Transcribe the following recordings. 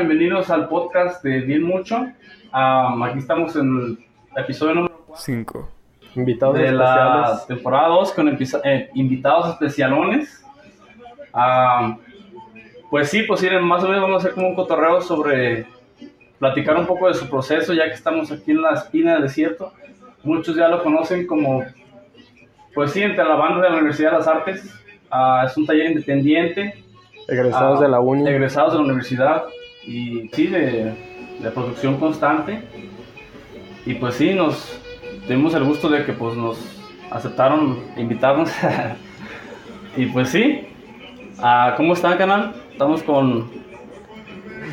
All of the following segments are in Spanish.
Bienvenidos al podcast de Bien Mucho. Um, aquí estamos en el episodio número 5. Invitados de la especiales. temporada 2 con eh, invitados especialones. Ah, pues sí, pues sí, más o menos vamos a hacer como un cotorreo sobre platicar un poco de su proceso, ya que estamos aquí en la espina del desierto. Muchos ya lo conocen como, pues sí, entre la banda de la Universidad de las Artes. Ah, es un taller independiente, Egresados ah, de la uni. egresados de la universidad y sí, de, de producción constante. Y pues sí, nos tuvimos el gusto de que pues nos aceptaron invitarnos. y pues sí, ah, ¿cómo están, canal? Estamos con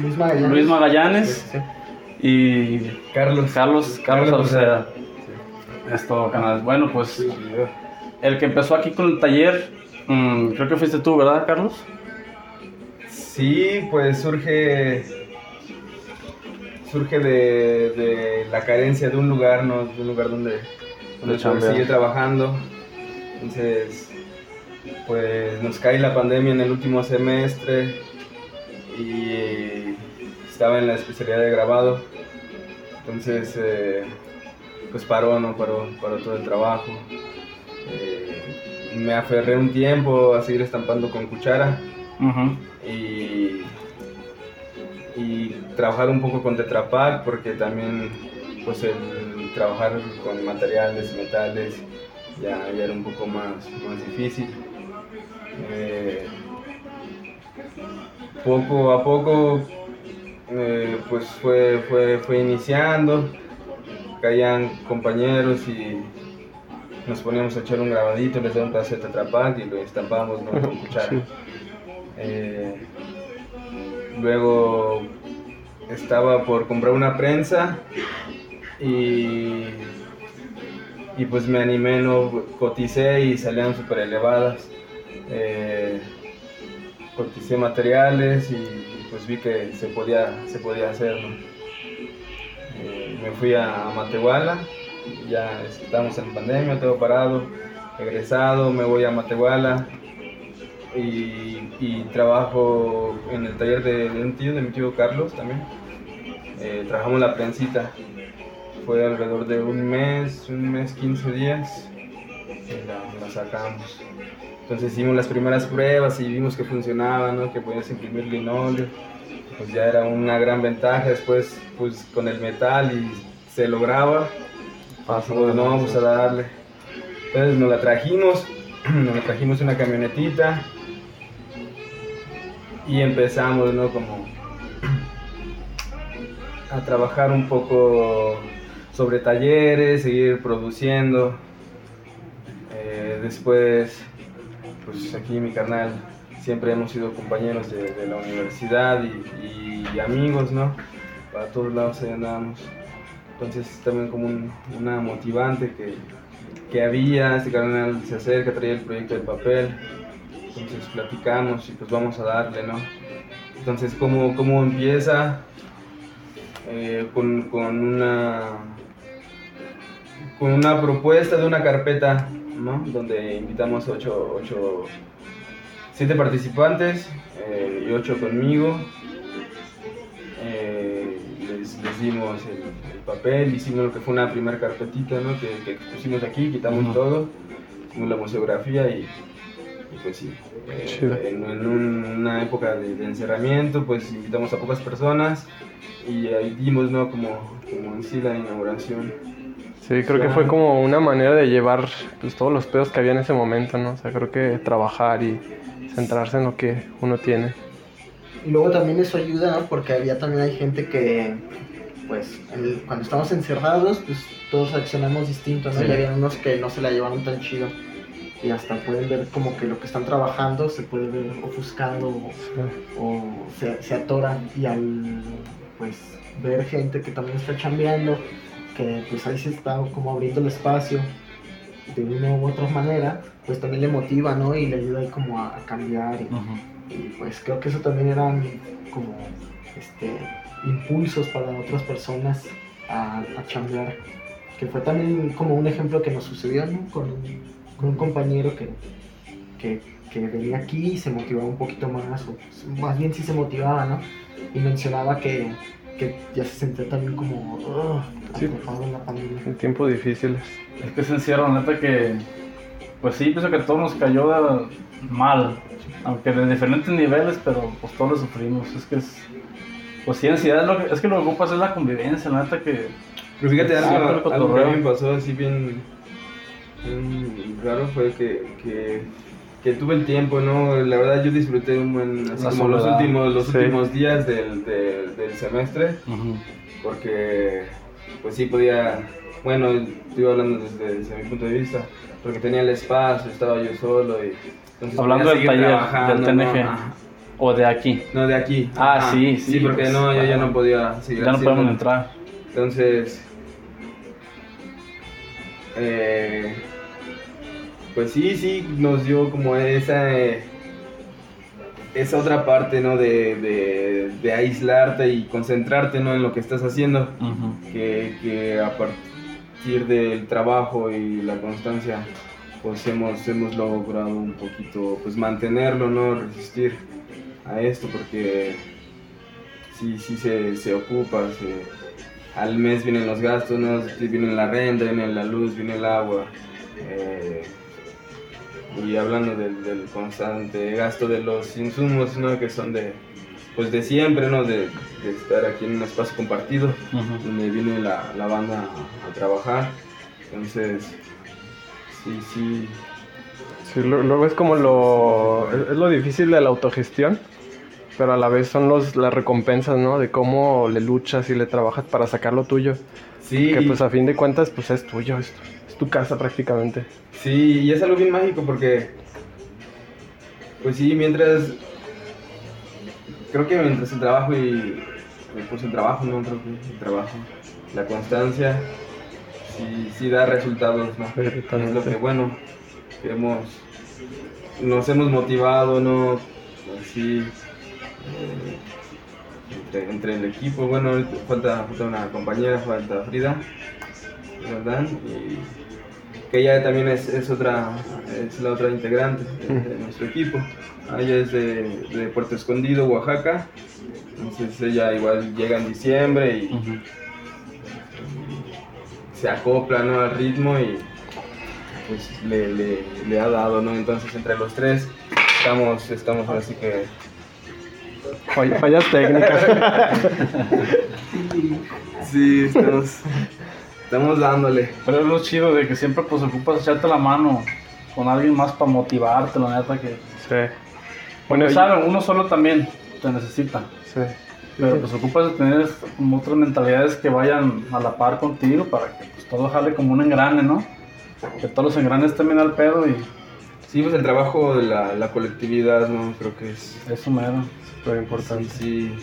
Luis Magallanes. Luis Magallanes Sí, sí. y Carlos. Carlos, Carlos Carlos Sauceda. Esto, canal. Bueno, pues el que empezó aquí con el taller, mm, creo que fuiste tú, ¿verdad, Carlos? Sí, pues surge surge de, de la carencia de un lugar, ¿no? De un lugar donde, donde seguir trabajando. Entonces, pues nos cae la pandemia en el último semestre y estaba en la especialidad de grabado. Entonces, eh, pues paró, ¿no? Paró, paró todo el trabajo. Eh, me aferré un tiempo a seguir estampando con cuchara Ujú. y, y trabajar un poco con Tetra Pak porque también pues el trabajar con materiales, metales ya, ya era un poco más, más difícil. Eh, poco a poco eh, pues fue, fue, fue iniciando, caían compañeros y nos poníamos a echar un grabadito, les daba un pedazo de Tetra Pak y lo estampábamos ¿no? con cuchara. Sí. Eh, luego estaba por comprar una prensa y, y pues me animé, no coticé y salían súper elevadas. Eh, coticé materiales y, pues vi que se podía, se podía hacer. Eh, me fui a Matehuala, ya estamos en pandemia, todo parado, egresado, me voy a Matehuala, y, y trabajo en el taller de, de un tío, de mi tío Carlos también. Eh, trabajamos la prensita. Fue alrededor de un mes, un mes, 15 días. Y la, la sacamos. Entonces hicimos las primeras pruebas y vimos que funcionaba, ¿no? que podías imprimir linóleo. Pues ya era una gran ventaja. Después, pues con el metal y se lograba. Pues no, vamos a darle. Entonces nos la trajimos, nos la trajimos en una camionetita y empezamos, ¿no? Como a trabajar un poco sobre talleres, seguir produciendo. Eh, después, pues aquí mi carnal, siempre hemos sido compañeros de, la universidad y, amigos, ¿no? Para todos lados ahí andábamos. Entonces también como un- una motivante que, que había, este carnal se acerca, traía el proyecto de papel, entonces platicamos y pues vamos a darle, ¿no? Entonces, ¿cómo, cómo empieza? Eh, con, con una con una propuesta de una carpeta, ¿no? Donde invitamos ocho, ocho siete participantes eh, y ocho conmigo. Eh, les, les dimos el, el papel, hicimos lo que fue una primera carpetita, ¿no? Que, que pusimos aquí, quitamos todo, hicimos la museografía y, y pues sí. Eh, en, en un- una época de, de encerramiento, pues invitamos a pocas personas y ahí dimos, ¿no? Como, como en sí la inauguración. Sí, creo que fue como una manera de llevar pues, todos los pedos que había en ese momento, ¿no? O sea, creo que trabajar y centrarse en lo que uno tiene. Y luego también eso ayuda, ¿no? Porque había también hay gente que, pues, el- cuando estamos encerrados, pues todos accionamos distinto, ¿no? Sí. Y había unos que no se la llevaron tan chido. Y hasta pueden ver como que lo que están trabajando se puede ver ofuscado o, o se, se atora. Y al, pues, ver gente que también está chambeando, que pues ahí se está como abriendo el espacio de una u otra manera, pues también le motiva, ¿no? Y le ayuda ahí como a, a cambiar y, pues creo que eso también eran como este impulsos para otras personas a, a chambear. Que fue también como un ejemplo que nos sucedió, ¿no? Con, con un compañero que, que que venía aquí y se motivaba un poquito más, o más bien sí se motivaba, ¿no? Y mencionaba que, que ya se sentía también como Sí. en la pandemia. En tiempos difíciles. Es que se encierra, neta que. Pues sí, pienso que todo nos cayó de- mal. Aunque de diferentes niveles, pero pues todos lo sufrimos. Es que es. Pues sí, ansiedad es, lo que, es que lo que ocupas es la convivencia, la neta que. Pero fíjate, Sí, algo, algo que a cotorreo. mí me pasó así bien, bien raro fue que, que, que tuve el tiempo, ¿no? La verdad yo disfruté un buen, así como los últimos, los Sí. últimos días del, del, del semestre, porque pues sí podía, bueno, estoy hablando desde, desde mi punto de vista, porque tenía el espacio, estaba yo solo y... entonces Hablando del taller, del. TNG. O de aquí. No, de aquí. Ah, sí, sí, Sí, porque pues, no, yo ya no podía seguir Ya no podemos entrar. Entonces, eh, pues sí, sí, nos dio como esa, eh, esa otra parte, ¿no? De, de, de aislarte y concentrarte, ¿no? En lo que estás haciendo, que, que a partir del trabajo y la constancia, pues hemos, hemos logrado un poquito, pues mantenerlo, ¿no? Resistir a esto, porque sí, sí se, se ocupa, se- al mes vienen los gastos, ¿no? viene la renta, viene la luz, viene el agua. eh, y hablando del, del constante gasto de los insumos, ¿no? Que son de, pues de siempre, ¿no? De, de estar aquí en un espacio compartido, donde viene la, la banda a, a trabajar. Entonces, sí, sí, Sí, lo- luego es como lo. Es, es lo difícil de la autogestión, pero a la vez son los, las recompensas, ¿no? De cómo le luchas y le trabajas para sacar lo tuyo. sí. Que pues a fin de cuentas, pues es tuyo, es, es tu casa prácticamente. Sí, y es algo bien mágico porque, pues sí, mientras, creo que mientras el trabajo y, pues el trabajo, no creo que el trabajo, la constancia, sí, sí da resultados, ¿no? Sí, Es lo que, bueno, que hemos, nos hemos motivado, ¿no? Así, eh, entre, entre el equipo, bueno, falta, falta una compañera, falta Frida, ¿verdad? Y que ella también es, es otra, es la otra integrante de, de nuestro equipo. Ella es de, de Puerto Escondido, Oaxaca. Entonces ella igual llega en diciembre y se acopla ¿no? al ritmo y pues le, le, le ha dado, ¿no? Entonces entre los tres estamos, estamos así que Fall- Fallas técnicas. sí, estamos, estamos dándole. Pero es lo chido de que siempre pues ocupas echarte la mano con alguien más para motivarte, la neta que... sí. Bueno, Bueno, y- saben, uno solo también te necesita. sí. Pero pues ocupas de tener como otras mentalidades que vayan a la par contigo para que pues, todo jale como un engrane, ¿no? Que todos los engranes también al pedo y Sí, pues el trabajo de la, la colectividad, ¿no? Creo que es eso mero. Súper importante. sí,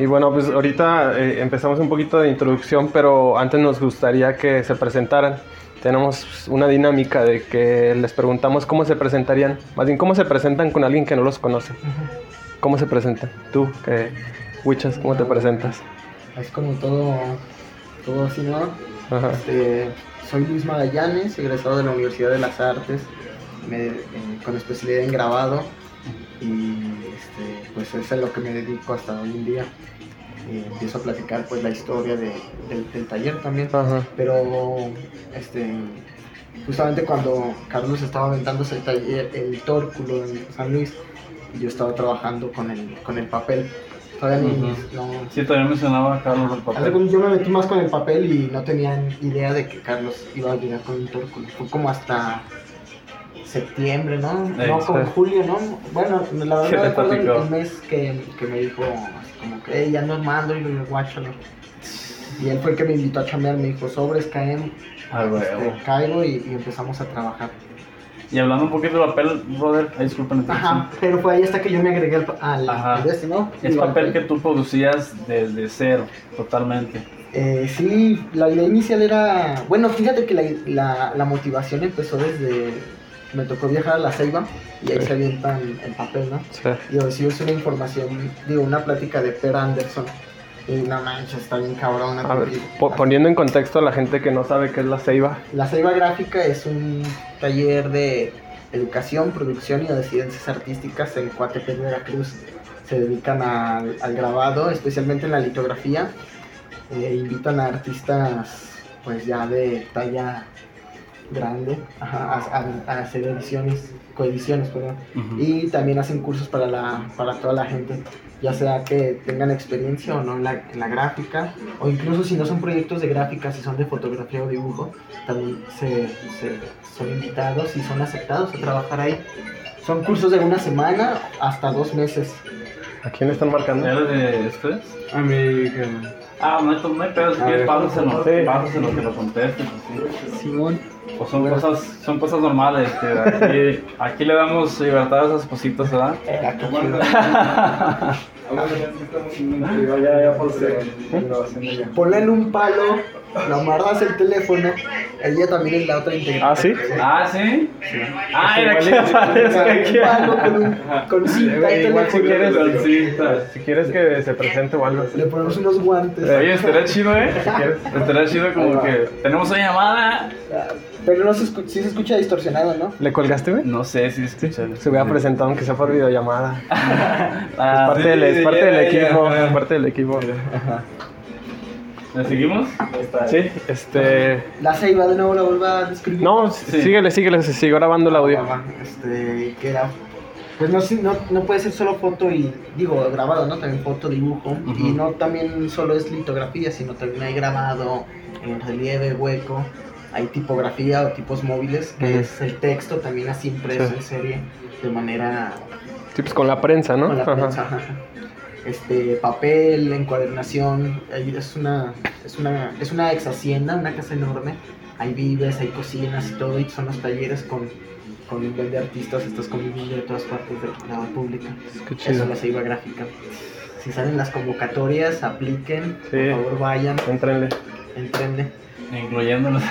Y bueno, pues ahorita eh, empezamos un poquito de introducción, pero antes nos gustaría que se presentaran. Tenemos una dinámica de que les preguntamos cómo se presentarían, más bien cómo se presentan con alguien que no los conoce. ¿Cómo se presentan? Tú, que Wichas, ¿cómo te presentas? Es como todo, todo así, ¿no? Ajá. Este, soy Luis Magallanes, egresado de la Universidad de las Artes, me- eh, con especialidad en grabado y este, pues es a lo que me dedico hasta hoy en día. Eh, empiezo a platicar pues la historia de- del, del taller también, Ajá. pero este, justamente cuando Carlos estaba aventándose el taller, el tórculo en San Luis, yo estaba trabajando con el, con el papel. Todavía ni- Ujú. no, Sí, también mencionaba a Carlos el papel. yo me metí más con el papel y no tenían idea de que Carlos iba a llegar con un tórculo. Fue como hasta septiembre, ¿no? No, sí. julio, ¿no? Bueno, la ¿Qué verdad recuerdo el, mes que, que me dijo, así como que, hey, ya no mando y lo guacho, ¿no? Y él fue el que me invitó a chambear, me dijo, sobres, caen, Ah, este, caigo y, y empezamos a trabajar. Y hablando un poquito de papel, brother, ay, disculpen la Ajá, pero fue ahí hasta que yo me agregué al, al, al este, ¿no? Es papel que tú producías desde cero, totalmente. Eh, sí, la idea inicial era, bueno, fíjate que la, la, la motivación empezó desde, me tocó viajar a la Ceiba y ahí Sí. se avientan el papel, ¿no? Sí. Y recibes una información, digo, una plática de Per Anderson y no manches, está bien cabrona. A ver, po- poniendo en contexto a la gente que no sabe qué es la ceiba. La Ceiba Gráfica es un taller de educación, producción y residencias artísticas en Coatepec, Veracruz. Se dedican al, al grabado, especialmente en la litografía. Eh, invitan a artistas pues ya de talla grande ajá, a, a- a hacer ediciones, coediciones, perdón. Y también hacen cursos para, la, para toda la gente, ya sea que tengan experiencia o no en la, en la gráfica, o incluso si no son proyectos de gráfica, si son de fotografía o dibujo, también se, se- son invitados y son aceptados a trabajar ahí. Son cursos de una semana hasta dos meses. ¿A quién están marcando? ¿Era de ustedes? A mí, que- Ah, no hay, no hay pedo, si quieres pásaselo que lo contestes. así. Simón. Pues son cosas, son cosas normales, que aquí, aquí le damos libertad a esas cositas, ¿verdad? Ah, qué chido. Ponle en un palo, lo amarras el teléfono, ella también es la otra integrante. ¿Ah, sí? Ah, ¿sí? Ah, Sí, era que Un aquí. con, cinta y Igual si quieres, Con cinta. si quieres que se presente o algo. Le ponemos unos guantes. Oye, estaría chido, ¿eh? Estaría chido como que tenemos una llamada. Pero no se escucha, sí se escucha distorsionado, ¿no? ¿Le colgaste, güey? No sé si escuchan. Se hubiera presentado aunque sea por videollamada. Ah, parte sí, del, es sí, parte del ya, equipo, ya. parte del equipo. ¿Le seguimos? Sí, este... La ceiba de nuevo la vuelvo a describir. No, Sí. síguele, síguele, se siguió grabando el audio. Ah, Este, que era. Pues no, sí, no, no puede ser solo foto y, digo, grabado, ¿no? También foto, dibujo. Y no también solo es litografía, sino también hay grabado en relieve, hueco. Hay tipografía o tipos móviles, que es el texto también así impreso Sí. en serie, de manera Sí, pues con la prensa, ¿no? con la Ajá. prensa, ajá. Este, papel, encuadernación, ahí es una, es una, es una ex hacienda, una casa enorme, hay vives, hay cocinas y todo, y son los talleres con, con un buen de artistas, estás conviviendo de todas partes de la República. Qué Eso es la ceiba gráfica. Si salen las convocatorias, apliquen, Sí. por favor vayan, Entrenle. entrenle. Incluyéndonos.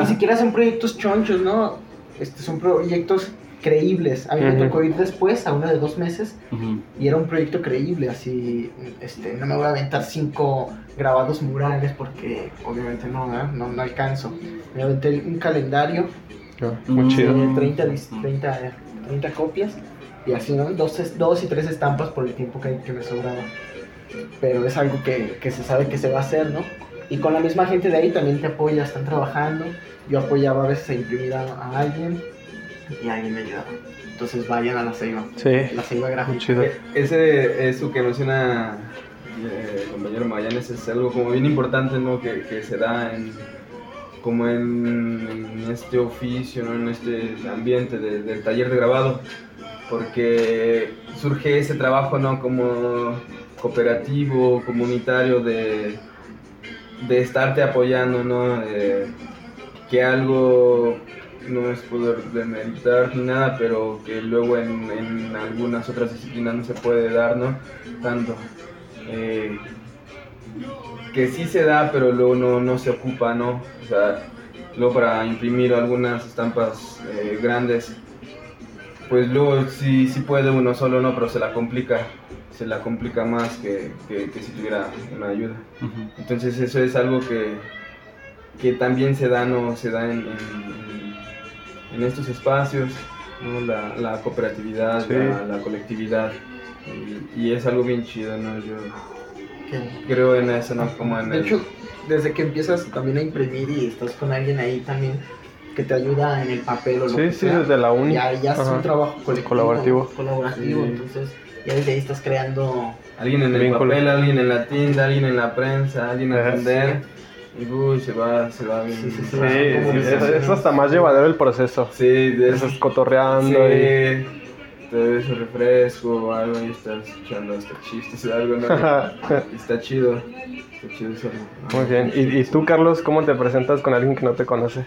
Ni siquiera son proyectos chonchos, ¿no? Este, son proyectos creíbles. A mí me Ujú. tocó ir después, a uno de dos meses, Ujú. y era un proyecto creíble, así, este, no me voy a aventar cinco grabados murales porque obviamente no, ¿verdad? no, no alcanzo. Me aventé un calendario Ah, Muy chido. de 30, dis- 30, 30 copias y así, ¿no? Dos, dos y tres estampas por el tiempo que, que me sobraba. Pero es algo que, que se sabe que se va a hacer, ¿no? Y con la misma gente de ahí también te apoya, están trabajando. Yo apoyaba a veces a imprimir a, a alguien y alguien me ayudaba. Entonces vayan a la ceiba, Sí, la ceiba gráfica. E- Ese, eso que menciona eh, el compañero Magallanes es algo como bien importante, ¿no? Que, que se da en, como en, en este oficio, ¿no? En este ambiente de- del taller de grabado, porque surge ese trabajo, ¿no? Como cooperativo, comunitario, de, de estarte apoyando, ¿no? De que algo no es poder demeritar ni nada, pero que luego en, en algunas otras disciplinas no se puede dar, ¿no? Tanto. Eh, que sí se da, pero luego no, no se ocupa, ¿no? O sea, luego para imprimir algunas estampas eh, grandes, pues luego sí, sí puede uno solo, ¿no? Pero se la complica, se la complica más que, que, que si tuviera una ayuda. Entonces eso es algo que, que también se da, ¿no? se da en, en- en estos espacios, ¿no? la, la cooperatividad, Sí. la, la colectividad. Y, y es algo bien chido, ¿no? Yo creo en eso, ¿no? Como en De el- hecho, desde que empiezas también a imprimir y estás con alguien ahí también que te ayuda en el papel o lo Sí, que sí, sea, desde la uni. ya, ya es un trabajo colectivo, Colaborativo. colaborativo, Sí. entonces ya desde ahí estás creando alguien en el Vínculo. papel, alguien en la tienda, alguien en la prensa, alguien a Ajá. Y uy, se va, se va bien. Sí, sí, sí, es, hasta más llevadero el proceso. Sí, de Estás cotorreando y... Te bebes un refresco o algo y estás escuchando hasta chistes o algo, ¿no? Está chido, está chido eso. Muy bien. ¿Y, y tú, Carlos, cómo te presentas con alguien que no te conoce?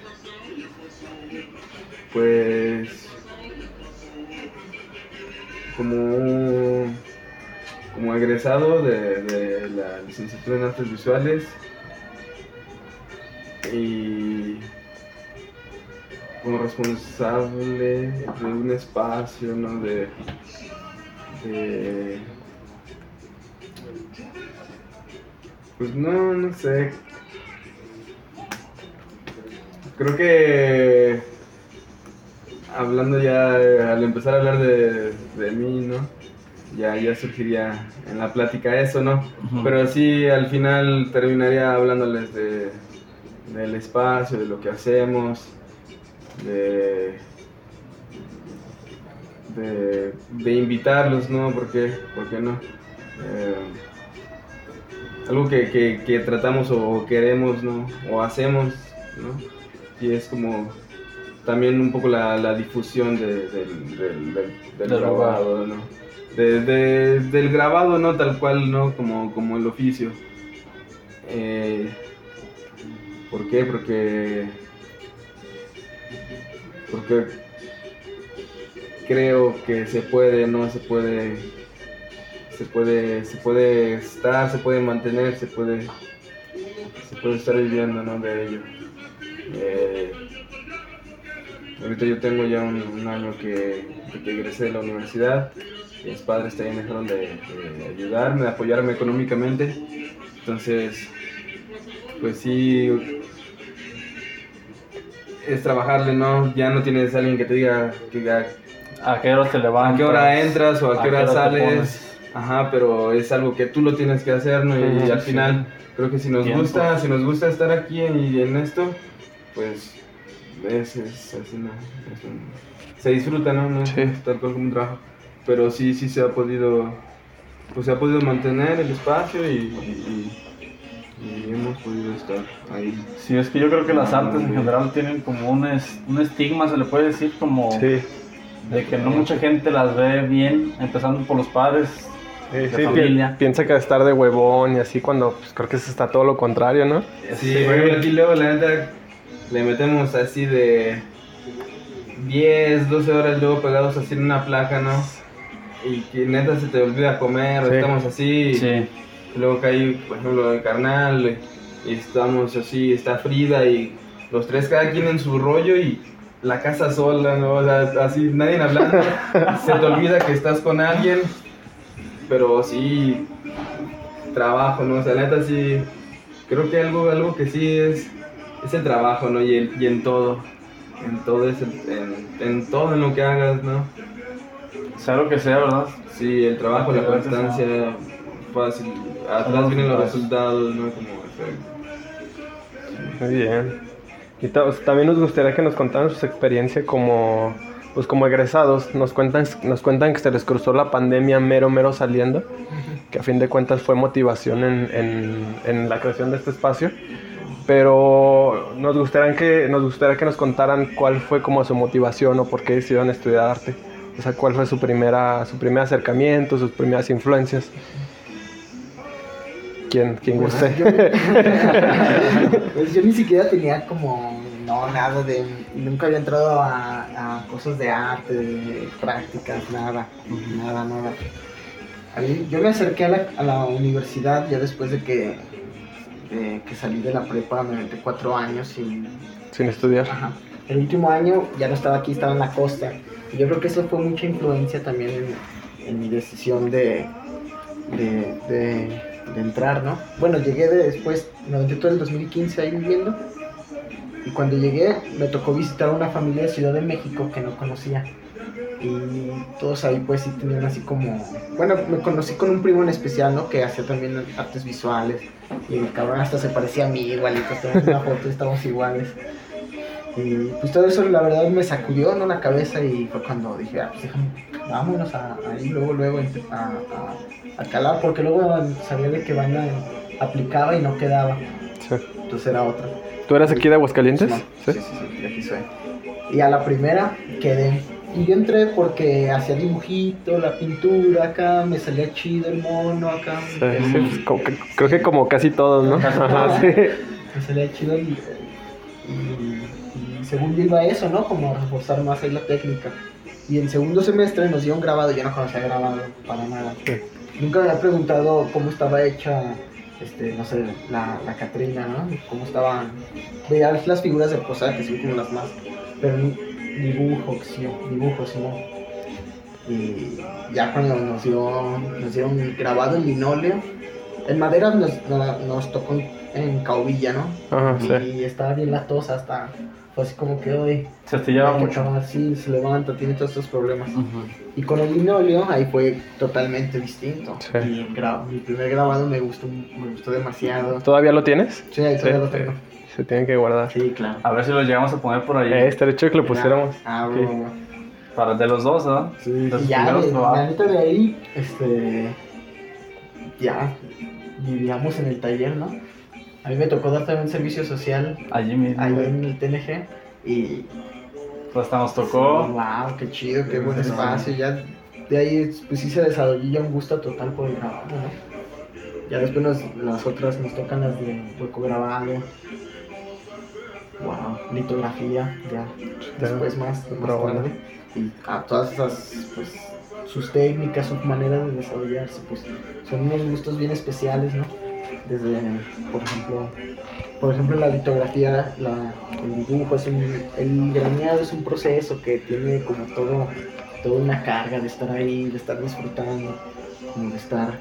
Pues como como egresado de, de la licenciatura en artes visuales y como responsable de un espacio, ¿no? De, de pues no, no sé. Creo que hablando ya, al empezar a hablar de, de mí, ¿no? Ya, ya surgiría en la plática eso, ¿no? Pero sí, al final terminaría hablándoles de, del espacio, de lo que hacemos, de, de, de invitarlos, ¿no? ¿Por qué, ¿Por qué no? Eh, algo que, que, que tratamos o queremos, ¿no? O hacemos, ¿no? Y es como también un poco la, la difusión de- del, del, del, del Del grabado, ¿no? De- de- del grabado, ¿no? Tal cual, ¿no? Como, como el oficio. Eh, ¿Por qué? Porque... Porque creo que se puede, ¿no? Se puede... Se puede, se puede estar, se puede mantener, se puede, se puede estar viviendo, ¿no? De ello. Eh, ahorita yo tengo ya un, año que, que egresé de la universidad. Mis padres también dejaron de, de ayudarme, de apoyarme económicamente. Entonces, pues sí, es trabajarle, ¿no? Ya no tienes a alguien que te diga que a, ¿A qué hora te levantas? a qué hora entras o a qué hora te sales. Ajá, pero es algo que tú lo tienes que hacer, ¿no? Y Sí, al sí. final, creo que si nos Tiempo. gusta, si nos gusta estar aquí y en esto, pues es, es, es una- es un- se disfruta, ¿no? No Sí. tal cual como un trabajo. Pero sí, sí se ha podido, pues se ha podido mantener el espacio y, y- hemos podido estar ahí. Sí, es que yo creo que las artes en general tienen como un, es- un estigma, se le puede decir, como Sí, de que no mucha gente las ve bien, empezando por los padres. sí, de sí, familia. piensa que estar de huevón y así cuando pues, creo que eso está todo lo contrario, ¿no? Sí, por ejemplo, aquí luego la neta le metemos así de 10, 12 horas luego pegados así en una placa, ¿no? Y que neta se te olvida comer, o estamos así, Sí, y luego cae, por ejemplo, el carnal, estamos así, está Frida y los tres cada quien en su rollo y la casa sola, ¿no? O sea, así nadie hablando, se te olvida que estás con alguien, pero sí, trabajo, ¿no? O sea, neta sí, creo que algo, algo que sí es, es el trabajo, ¿no? Y, en- y en todo, en todo, es el- en, en todo en lo que hagas, ¿no? sea lo que sea, ¿verdad? Sí, el trabajo, la constancia, fácil, atrás vienen los resultados. resultados, ¿no? Como, o sea, Muy bien. Y ta- también nos gustaría que nos contaran su experiencia como, pues como egresados. Nos cuentan, nos cuentan que se les cruzó la pandemia mero, mero saliendo, que a fin de cuentas fue motivación en, en- en la creación de este espacio. Pero nos gustaría, que, nos gustaría que nos contaran cuál fue como su motivación o por qué decidieron estudiar arte. O sea, cuál fue su, primera, su primer acercamiento, sus primeras influencias. ¿Quién, quién Pues, guste? yo, pues yo ni siquiera tenía como, no, nada de, nunca había entrado a, a cosas de arte, de prácticas, nada, nada, nada. A mí- yo me acerqué a la, a la universidad ya después de que, de que salí de la prepa, me metí cuatro años sin, Sin estudiar. Ajá. El último año ya no estaba aquí, estaba en la costa. Y yo creo que eso fue mucha influencia también en, en mi decisión de, de, de- de entrar, ¿no? Bueno, llegué de después, aventé todo el 2015 ahí viviendo. Y cuando llegué me tocó visitar a una familia de Ciudad de México que no conocía. Y todos ahí pues sí tenían así como... Bueno, me conocí con un primo en especial, ¿no? Que hacía también artes visuales. Y el cabrón hasta se parecía a mí igualito. Tenemos una foto y estamos iguales. Y pues todo eso la verdad me sacudió ¿no? la cabeza y fue cuando dije, ah, pues déjame, vámonos a, ahí luego, luego a, a- a calar, porque luego sabía de que banda aplicaba y no quedaba, Sí. entonces era otra. ¿Tú eres aquí de Aguascalientes? Sí, sí, sí, aquí soy. Y a la primera quedé. Y yo entré porque hacía dibujito, la pintura acá, me salía chido el mono acá. Sí, sí, pues, que- creo que como casi todos, ¿no? Casi todos. sí. me salía chido y, y- y según yo iba a eso, ¿no? Como a reforzar más ahí la técnica. Y en segundo semestre nos dieron grabado, yo no conocía grabado para nada. Sí. Nunca me había preguntado cómo estaba hecha, este, no sé, la, la Catrina, ¿no? Cómo estaban, veía las figuras de posada que son como las más, pero dibujo, sí, dibujos, ¿no? Y ya cuando nos, dio, nos dieron grabado en linóleo, En madera nos, no- nos tocó en Caubilla, ¿no? Ajá, y, sí. estaba bien latosa hasta. Fue así como que hoy. Se astillaba que mucho. acabar, sí, se levanta, tiene todos estos problemas. Ujú. Y con el linóleo ahí fue totalmente distinto. Sí. Y el mi primer grabado me gustó, me gustó demasiado. ¿Todavía lo tienes? Sí, todavía Sí, lo tengo. Se tiene que guardar. Sí, claro. A ver si lo llegamos a poner por ahí. Eh, estaría chido que lo pusiéramos. Ah, Sí. bueno. Para de los dos, ¿no? Sí. Los ya, de, la neta de ahí, este. Ya, vivíamos en el taller, ¿no? A mí me tocó dar también servicio social Allí mismo. ahí en el TNG. Y. Pues hasta nos tocó. ¡Wow! ¡Qué chido! ¡Qué buen espacio! Ya de ahí, pues sí se desarrolló un gusto total por el grabado, ¿no? Ya después nos- las otras nos tocan las de hueco grabado. ¡Wow! Litografía, ya. Después más, más tarde. Y a todas esas, pues, sus técnicas, su manera de desarrollarse, pues, son unos gustos bien especiales, ¿no? Desde, por ejemplo, por ejemplo, la litografía, la, el dibujo, es un, el graneado es un proceso que tiene como todo, toda una carga de estar ahí, de estar disfrutando, como de estar,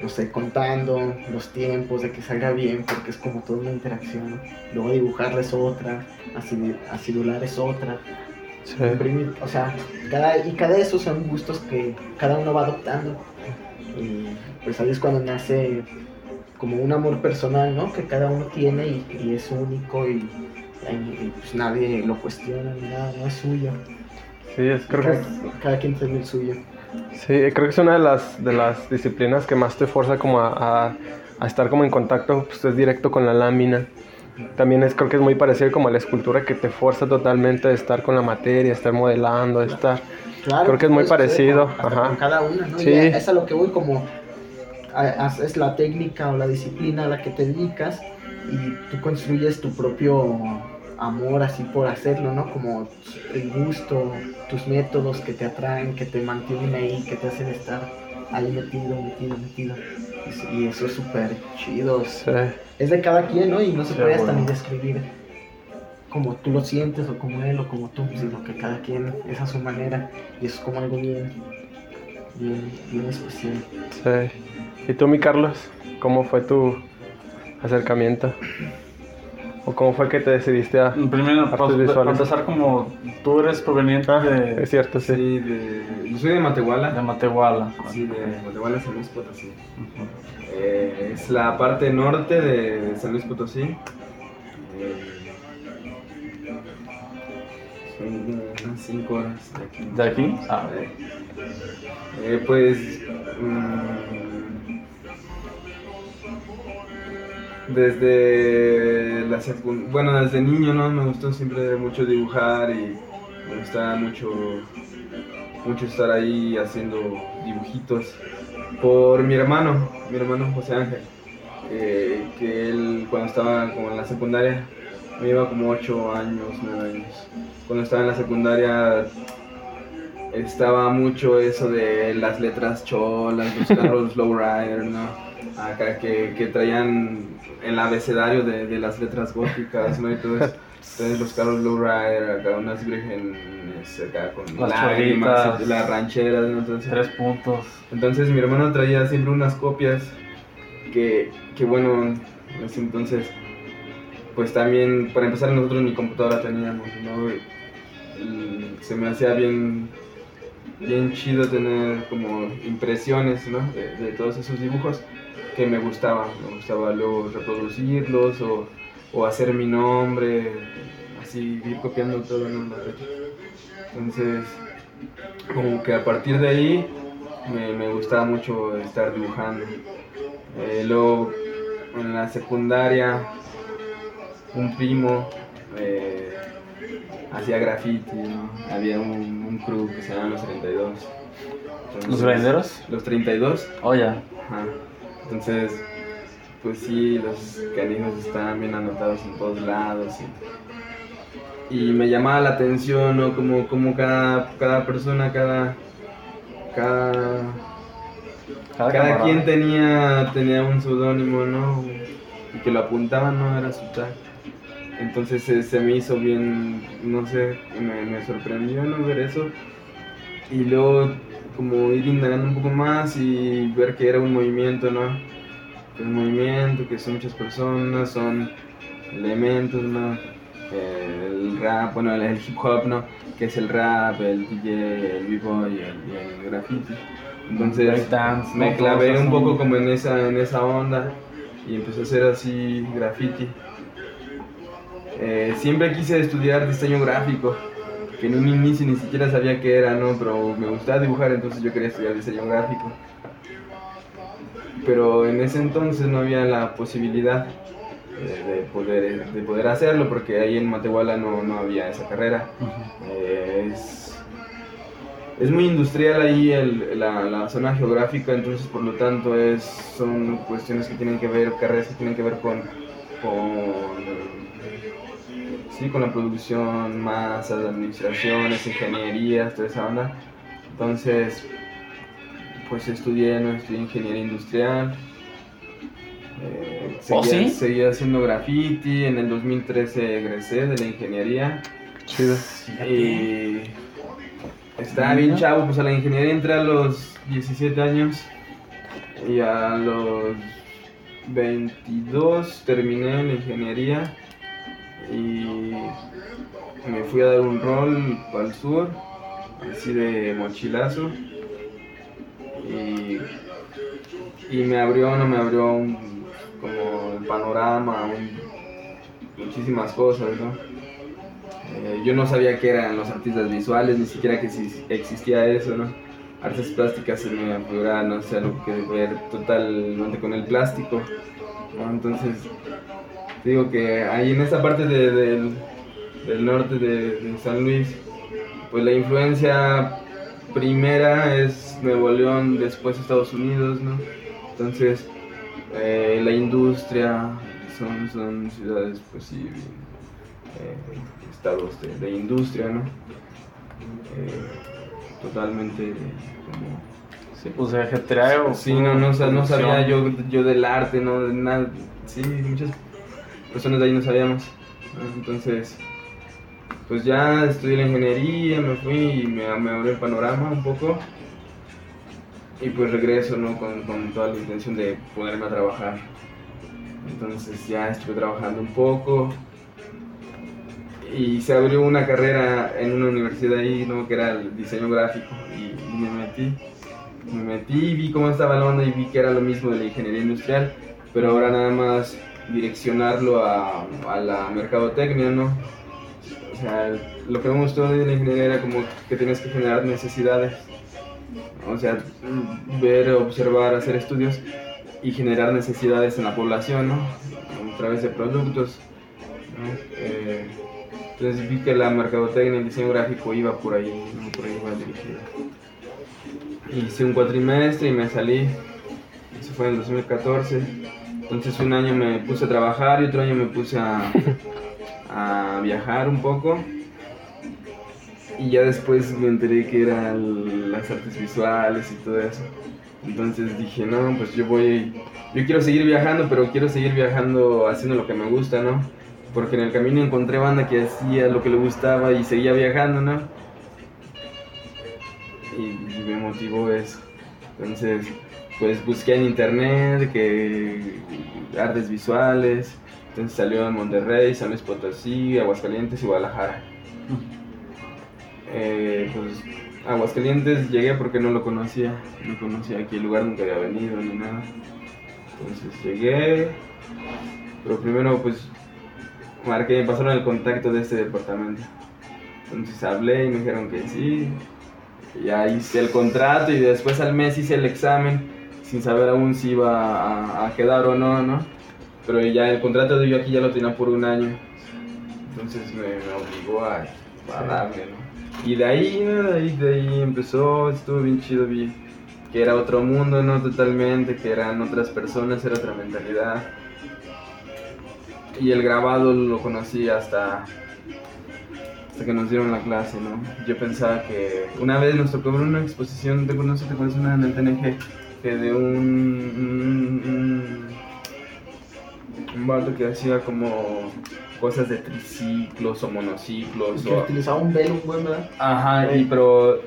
no sé, contando los tiempos, de que salga bien, porque es como toda una interacción. Luego dibujarla es otra, acidu- acidular es otra, Sí. imprimir, o sea, cada, y cada de esos son gustos que cada uno va adoptando. Y pues ahí es cuando nace como un amor personal, ¿no? Que cada uno tiene y, y es único y, y, pues nadie lo cuestiona ni nada, no es suyo. Sí, es, creo que cada, es, cada quien tiene el suyo. sí, creo que es una de las, de las disciplinas que más te forza como a, a- a estar como en contacto, pues es directo con la lámina. También es, creo que es muy parecido como a la escultura que te forza totalmente a estar con la materia, estar modelando, estar... Claro, Creo que es muy parecido, con- ajá. con cada una, ¿no? Sí. Y es a lo que voy como es la técnica o la disciplina a la que te dedicas y tú construyes tu propio amor así por hacerlo, ¿no? Como el gusto, tus métodos que te atraen, que te mantienen ahí, que te hacen estar ahí metido, metido, metido. Y, eso es súper chido. Sí, Es de cada quien, ¿no? Y no se Sí, puede hasta bueno. ni describir como tú lo sientes o como él o como tú, sino que cada quien es a su manera y eso es como algo bien, bien, bien especial. sí. ¿Y tú, mi Carlos? ¿Cómo fue tu acercamiento? ¿O cómo fue que te decidiste a...? Primero, Artes para visuales. empezar, como tú eres proveniente Ah, de, es cierto, sí. Sí, de, yo soy de Matehuala. de Matehuala. Sí, de Matehuala, San Luis Potosí. Eh, es la parte norte de San Luis Potosí. Eh, son unas 5 horas de aquí. ¿De aquí? Ah, eh, pues. mm, desde la bueno, desde niño, ¿no? Me gustó siempre mucho dibujar y me gustaba mucho, mucho estar ahí haciendo dibujitos por mi hermano, mi hermano José Ángel, eh, que él cuando estaba como en la secundaria, me iba como 8 años, 9 años. Cuando estaba en la secundaria estaba mucho eso de las letras cholas, los carros lowrider, ¿no? Acá que, que traían el abecedario de, de las letras góticas, ¿no? Y todo eso. Entonces los carros lowrider, acá unas vírgenes, acá con Las lágrimas, las rancheras, ¿no? Entonces, tres puntos. entonces mi hermano traía siempre unas copias que, que bueno, en ese entonces, pues también, para empezar nosotros ni computadora teníamos, ¿no? Y se me hacía bien, bien chido tener como impresiones, ¿no? De, de todos esos dibujos que me gustaban, me gustaba luego reproducirlos o, o hacer mi nombre, así ir copiando todo en una letra. Entonces, como que a partir de ahí me, me gustaba mucho estar dibujando. Eh, luego en la secundaria un primo eh, hacía graffiti, ¿no? había un, un crew que se llama Los 32. Entonces, ¿Los granderos? Los 32. Oh, ya. Ajá. Entonces, pues sí, los canijos estaban bien anotados en todos lados. Y, y me llamaba la atención, ¿no? Como, como cada, cada persona, cada, cada, cada camarada. quien tenía, tenía un seudónimo, ¿no? Y que lo apuntaban, ¿no? Era su tag. Entonces se, se me hizo bien, no sé, me, me sorprendió no ver eso. Y luego como ir indagando un poco más y ver que era un movimiento, ¿no? que es movimiento, que son muchas personas, son elementos, ¿no? el rap, bueno, el hip hop, ¿no? Que es el rap, el DJ, el b-boy y el, el graffiti. Entonces me clavé un poco como en esa, en esa onda y empecé a hacer así graffiti. Eh, siempre quise estudiar diseño gráfico, que en un inicio ni siquiera sabía qué era, ¿no? Pero me gustaba dibujar, entonces yo quería estudiar diseño gráfico. Pero en ese entonces no había la posibilidad de, poder, de poder hacerlo, porque ahí en Matehuala no, no había esa carrera. Eh, es, es muy industrial ahí el- la, la zona geográfica, entonces por lo tanto es, son cuestiones que tienen que ver, carreras que tienen que ver con, con, sí, con la producción, masas, administraciones, ingenierías, toda esa onda. Entonces, pues estudié, no estudié ingeniería industrial. Eh, ¿Oh, seguía, sí? seguía haciendo graffiti, en el 2013 egresé de la ingeniería. Chido. Y estaba bien chavo, pues a la ingeniería entré a los 17 años y a los 22 terminé la ingeniería y me fui a dar un rol el sur, así de mochilazo. Y, y me abrió, no me abrió un, como el panorama, un- muchísimas cosas, ¿no? Eh, yo no sabía qué eran los artistas visuales, ni siquiera que existía eso, ¿no? Artes plásticas se me figuraba, no sé, algo que ver totalmente con el plástico, ¿no? Entonces, te digo que ahí en esa parte de- del, del norte de, de San Luis, pues la influencia primera es Nuevo León, después Estados Unidos, ¿no? Entonces, eh, la industria son, son ciudades, pues sí, eh, estados de, de industria, ¿no? Eh, totalmente como... Sí, pues ajetreado. Sí, no, no, sa- no sabía yo, yo del arte, no, de nada. Sí, muchas personas de ahí no sabíamos. Entonces, pues ya estudié la ingeniería, me fui y me, me abrió el panorama un poco. Y pues regreso, ¿no? Con, con toda la intención de ponerme a trabajar. Entonces ya estuve trabajando un poco. Y se abrió una carrera en una universidad ahí, ¿no? Que era el diseño gráfico. Y, y me metí me metí, vi cómo estaba la onda y vi que era lo mismo de la ingeniería industrial, pero ahora nada más direccionarlo a, a la mercadotecnia, ¿no? O sea, lo que me gustó de la ingeniería era como que tienes que generar necesidades, o sea, ver, observar, hacer estudios y generar necesidades en la población, ¿no? A través de productos, ¿no? Eh, entonces vi que la mercadotecnia, el diseño gráfico iba por ahí, ¿no? por ahí iba dirigida. Hice un cuatrimestre y me salí. Eso fue en el 2014. Entonces un año me puse a trabajar y otro año me puse a, a viajar un poco. Y ya después me enteré que eran las artes visuales y todo eso. Entonces dije, no, pues yo voy, yo quiero seguir viajando, pero quiero seguir viajando haciendo lo que me gusta, ¿no? Porque en el camino encontré banda que hacía lo que le gustaba y seguía viajando, ¿no? y me motivó eso. Entonces, pues busqué en internet que artes visuales, entonces salió en Monterrey, San Luis Potosí, Aguascalientes y Guadalajara. Eh, pues Aguascalientes llegué porque no lo conocía, no conocía aquí el lugar, nunca había venido ni nada. Entonces llegué, pero primero pues marqué, me pasaron el contacto de este departamento. Entonces hablé y me dijeron que sí, ya hice el contrato y después al mes hice el examen sin saber aún si iba a, a quedar o no, ¿no? Pero ya el contrato de yo aquí ya lo tenía por un año. Entonces me, me obligó a, a darle, ¿no? Y de ahí, ¿no? De ahí, de ahí empezó, estuvo bien chido, vi que era otro mundo, ¿no? Totalmente, que eran otras personas, era otra mentalidad. Y el grabado lo conocí hasta hasta que nos dieron la clase, ¿no? Yo pensaba que una vez nos tocó ver una exposición, ¿te acuerdas? ¿Te acuerdas una en el TNG? Que de un, un, un, vato que hacía como cosas de triciclos o monociclos Que o... utilizaba un velo, güey, ¿verdad? Ajá, y pero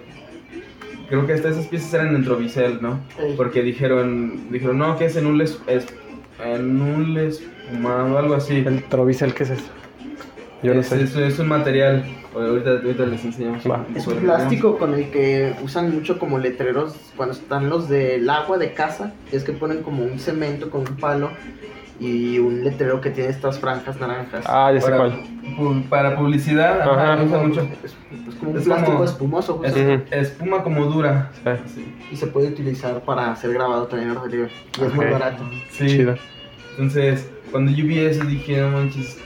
creo que hasta esas piezas eran en Trovicel, ¿no? Porque dijeron, dijeron, no, que es en un les- es en un espumado, algo así. El Trovicel, ¿qué es eso? Yo no es, sé. es, es un material. Ahorita, ahorita les enseñamos. Va. Es un plástico con el que usan mucho como letreros cuando están los del agua de casa. Es que ponen como un cemento con un palo y un letrero que tiene estas franjas naranjas. Ah, ya sé Para, cuál. pu- para publicidad, Ajá. ajá, usa mucho. Es, es como un Es plástico como- espumoso Es, justo, Ujú. espuma como dura. Sí, y se puede utilizar para hacer grabado también en relieve. Y es muy barato. Sí. chido. Entonces, cuando yo vi eso dije, no manches,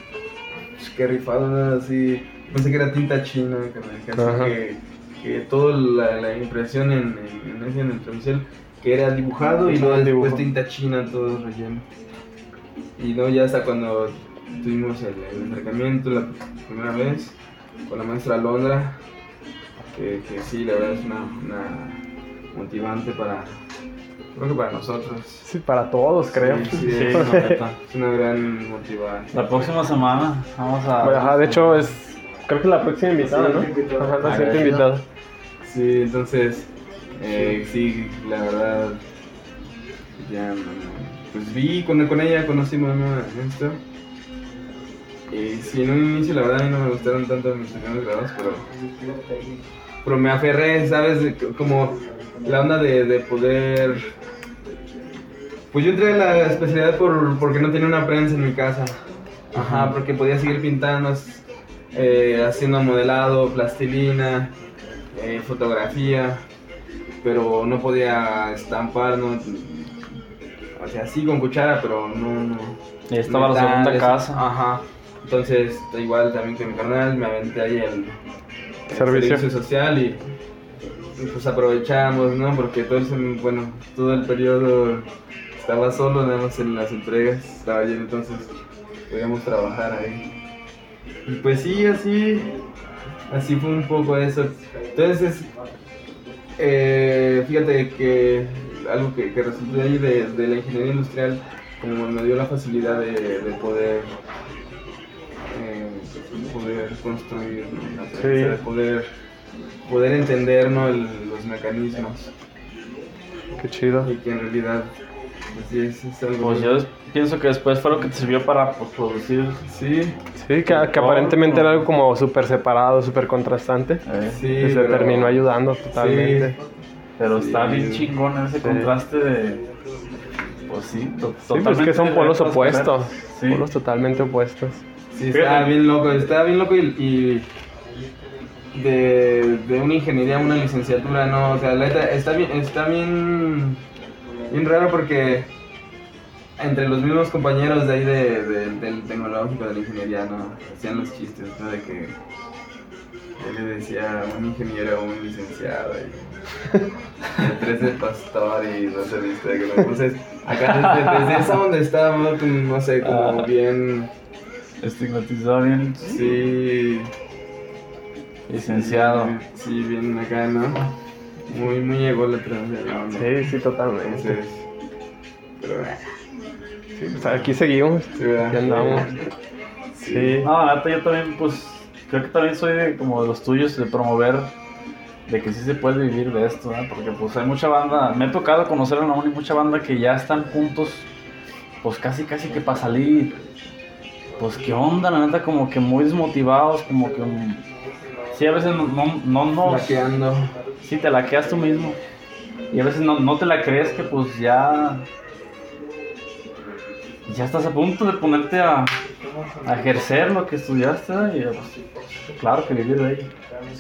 qué rifado, ¿no? así. Pensé que era tinta china, que, así Ajá. que, que toda la, la impresión en, en, en, ese, en el Telcel, que era dibujado y luego después tinta china, todo relleno. Y no, ya hasta cuando tuvimos el, el acercamiento la primera vez con la maestra Londra, que, que sí, la verdad es una, una motivante para, creo que para nosotros. Sí, para todos, creo. Sí, sí, Sí, es, una gran motivante. La próxima semana vamos a. Bueno, ajá, de hecho, es. Creo que la próxima invitada, ¿no? Ajá, la Ah, siguiente invitada. Sí, entonces, eh, sí, la verdad, ya, pues vi con, con ella, conocimos ¿no? esto. Y sí, en un inicio la verdad a mí no me gustaron tanto mis primeros grados, pero, pero me aferré, ¿sabes? Como la onda de, de poder... Pues yo entré a la especialidad por, porque no tenía una prensa en mi casa. Ajá, porque podía seguir pintando, eh, haciendo modelado, plastilina, eh, fotografía, pero no podía estampar, no, o sea, sí con cuchara, pero no, no. Estaba la segunda casa. Ajá. Entonces, igual también con mi carnal, me aventé ahí el, Servicio. social y, pues aprovechamos, ¿no? Porque todo el, bueno, todo el periodo estaba solo, nada más en las entregas, estaba lleno, entonces podíamos trabajar ahí. Y pues sí, así, así fue un poco eso. Entonces, eh, fíjate que algo que, que resultó ahí de, de la ingeniería industrial, como me dio la facilidad de, de poder eh, poder construir poder poder entender ¿no? el- los mecanismos Qué chido. y que en realidad pues, sí, es, es algo Pues yo pienso que después fue lo que te sirvió para pues, producir. sí Sí, que, que aparentemente era algo como súper separado, súper contrastante. eh, sí Y se pero- terminó ayudando totalmente. Pero Sí. está bien chingón ese Sí. contraste de. Pues sí, to- Sí, pues totalmente que son polos opuestos. Polos totalmente opuestos. Sí, estaba bien loco, estaba bien loco y, y de, de una ingeniería a una licenciatura, no, o sea, la neta, está bien, está bien, bien raro porque entre los mismos compañeros de ahí de- de- del tecnológico, de la ingeniería, ¿no? Hacían los chistes, ¿no? De que él le decía un ingeniero o un licenciado y, el tres de pastor y no sé, viste, que entonces, acá desde, desde esa donde estábamos, no sé, como Ah. bien... Estigmatizado bien. Sí. Licenciado. Sí, bien acá, ¿no? Muy, muy ególatra. no, no. Sí, sí, totalmente. Entonces, pero, Sí, pues aquí seguimos. sí. Aquí andamos. Sí. No, la neta, yo también, pues, creo que también soy de, como de los tuyos, de promover de que sí se puede vivir de esto, ¿no? Porque, pues, hay mucha banda, me ha tocado conocer en la uni mucha banda que ya están juntos, pues, casi, casi que para salir, pues, ¿qué onda? La neta, como que muy desmotivados, como que, mm, sí, a veces no, no, no nos... Laqueando. Sí, te la quedas tú mismo. Y a veces no, no te la crees que pues ya... Ya estás a punto de ponerte a, a ejercer lo que estudiaste y pues, claro que vivir de ello.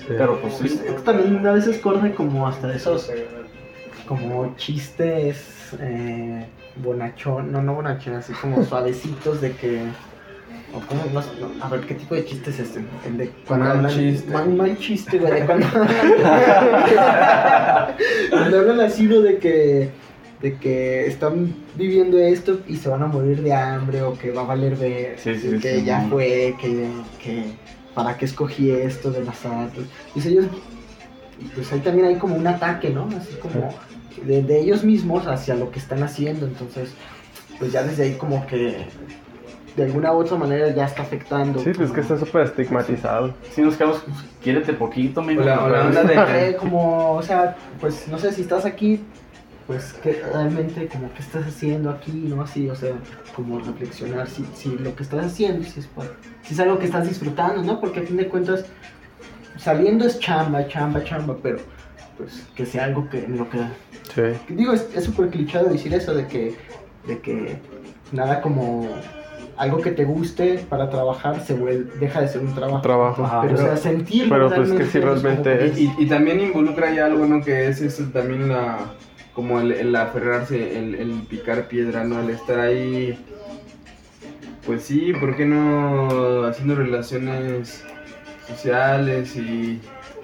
Pero pues sí. Esto también a veces corre como hasta esos como chistes eh, bonachón, no, no bonachón, así como suavecitos de que o como, no a ver qué tipo de chiste es este, el de cuando Mal hablan chiste. mal, mal chiste, güey, de cuando cuando hablan así de que de que están viviendo esto y se van a morir de hambre o que va a valer ver, Sí, sí, que sí, ya fue, que, que para qué escogí esto de las artes. Dice ellos, pues ahí también hay como un ataque, ¿no? Así como de, de ellos mismos hacia lo que están haciendo, entonces, pues ya desde ahí como que de alguna u otra manera ya está afectando. Sí, pues que está súper estigmatizado. Si nos quedamos, pues, quiérete poquito, mi la- onda de- Eh, como, o sea, pues no sé si estás aquí pues que realmente como que estás haciendo aquí, ¿no? Así, o sea, como reflexionar si, si lo que estás haciendo, si es, pa- si es algo que estás disfrutando, ¿no? Porque a fin de cuentas, saliendo es chamba, chamba, chamba, pero pues que sea algo que en lo que Sí. Digo, es es súper clichado decir eso de que, de que nada como algo que te guste para trabajar se vuelve, deja de ser un trabajo. Trabajo. Ajá. Pero, o sea, sentirlo pero, pues, que sí, realmente es. Y, y también involucra ya algo, ¿no? Que es eso también la, como el, el aferrarse, el, el picar piedra, ¿no? El estar ahí, pues sí, ¿por qué no haciendo relaciones sociales y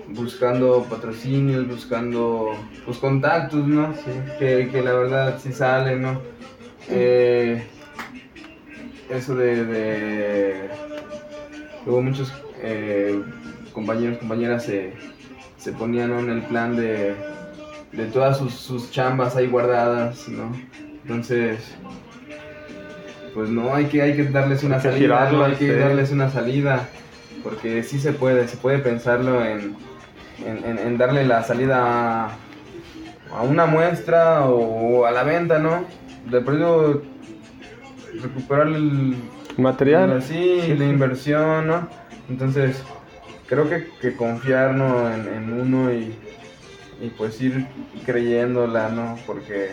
buscando patrocinios, buscando, pues contactos, ¿no? Que, que la verdad sí salen, ¿no? Eh, eso de, de luego muchos eh, compañeros compañeras se, se ponían ¿no? en el plan de, de todas sus, sus chambas ahí guardadas no entonces pues no hay que hay que darles una Hay que salida hay que darles una salida porque sí se puede se puede pensarlo en, en, en- en darle la salida a, a una muestra o, a la venta no de pronto recuperar el Material. Sí, Sí, la sí. inversión, ¿no? Entonces, creo que, que confiar ¿no? en, en uno y, y pues ir creyéndola, ¿no? Porque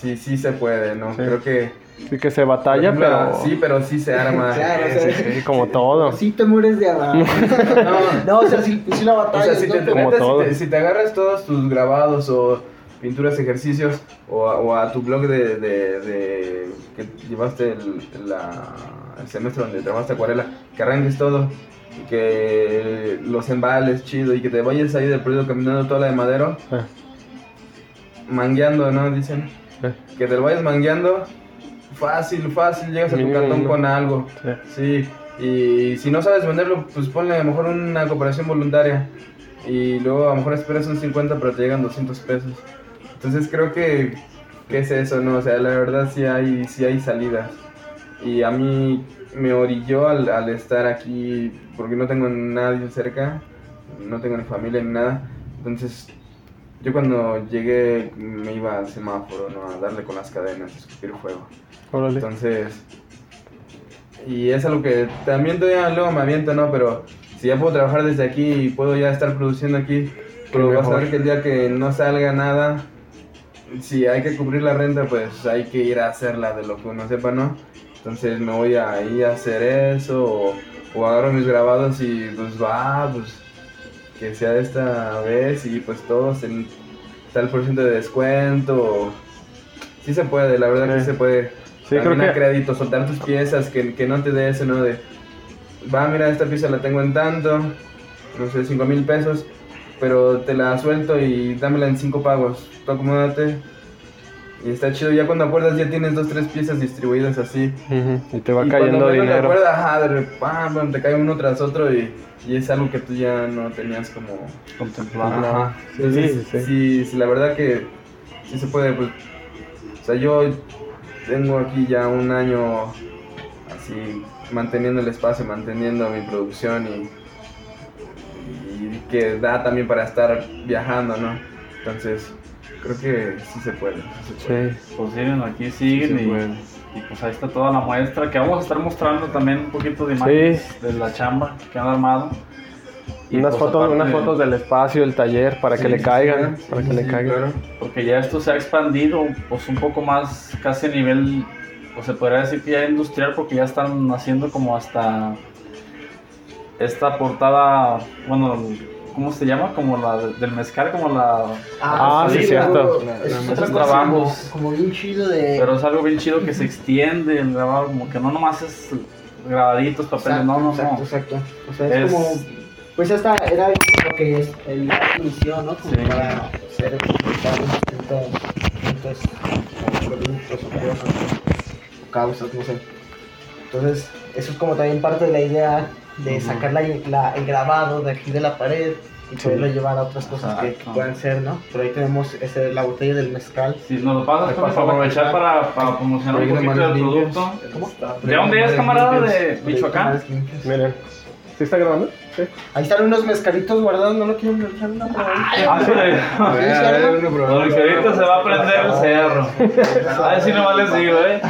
sí, sí se puede, ¿no? Sí. Creo que... Sí que se batalla, ejemplo, pero... Sí, pero sí se arma. Claro, o sea, Sí, sí, como todo. Sí te mueres de abajo. No, no, o sea, si, si la O batalla. sea, si te, te Como metes, todo. si te, si te agarras todos tus grabados o pinturas, ejercicios, o a, o a tu blog de, de- de- que llevaste el, la- el semestre donde trabajaste acuarela, que arranques todo, y que los embales chido, y que te vayas ahí del periodo caminando toda la de madero, Eh, mangueando, ¿no? Dicen. eh, Que te lo vayas mangueando, fácil, fácil, llegas a tu uno. con algo. sí. Sí, y si no sabes venderlo, pues ponle a lo mejor una cooperación voluntaria. Y luego a lo mejor esperas un 50, pero te llegan 200 pesos. Entonces creo que, que es eso, ¿no? O sea, la verdad sí hay, sí hay salidas. Y a mí me orilló al, al estar aquí, porque no tengo nadie cerca, no tengo ni familia ni nada. Entonces, yo cuando llegué me iba al semáforo, ¿no? A darle con las cadenas, a escupir fuego. Órale. Entonces, y es algo que también todavía luego me aviento, ¿no? Pero si ya puedo trabajar desde aquí y puedo ya estar produciendo aquí, pero vas a ver que el día que no salga nada, si hay que cubrir la renta, pues hay que ir a hacerla de lo que uno sepa, ¿no? Entonces me voy a ir a hacer eso o, o agarro mis grabados y pues va, pues que sea esta vez y pues todos en tal por ciento de descuento. Sí se puede, la verdad que Sí. se puede. Sí, creo También a que... crédito, soltar tus piezas, que, que no te dé eso, ¿no? De, va, mira, esta pieza la tengo en tanto, no sé, 5 mil pesos, pero te la suelto y dámela en 5 pagos. Tú acomódate. Y está chido, ya cuando acuerdas ya tienes dos, tres piezas distribuidas así. Y te va y cayendo menos te dinero. acuerdas, ajá, de repente, te cae uno tras otro y, y es algo que tú ya no tenías como... Contemplado. Ajá. Sí, Entonces, sí. sí, sí, la verdad que sí se puede, pues, o sea, yo tengo aquí ya un año así manteniendo el espacio, manteniendo mi producción y que da también para estar viajando, ¿no? Entonces, creo que sí se puede. sí se puede. Sí. Pues miren, aquí siguen Sí, y, y pues ahí está toda la muestra que vamos a estar mostrando también un poquito de imágenes de la chamba que han armado. Y, Unas pues, fotos, aparte, unas fotos del espacio, del taller, para que le sí, caigan, sí, para sí, que le caigan. claro. Porque ya esto se ha expandido pues un poco más casi a nivel, o se podría decir que ya industrial porque ya están haciendo como hasta esta portada, bueno, ¿cómo se llama? Como la de- del mezcal, como la... Ah, sí, pero cierto. Es como, como bien chido de. Pero es algo bien chido que se extiende el grabado, como que no nomás es grabaditos, papeles, no, no, exacto, no. exacto. O sea, es, Es- como. Pues hasta era lo que es el inicio, ¿no? Como Sí. para distintos como productos o cosas o causas, no sé. Entonces, eso es como también parte de la idea de sacar la, la- el grabado de aquí de la pared y poderlo llevar a otras cosas que, que Exacto. puedan ser, ¿no? Pero ahí tenemos ese, la botella del mezcal. Si nos lo pasas Me para aprovechar para, para promocionar un poquito limpias. producto. ¿Cómo? ¿De dónde es, camarada? ¿De Michoacán? Miren, ¿sí está grabando? Ahí están unos mezcalitos guardados, no lo quieren echar una probadita. Ah, sí, ahorita se va a prender el cerro. A ver si no les digo, ¿eh?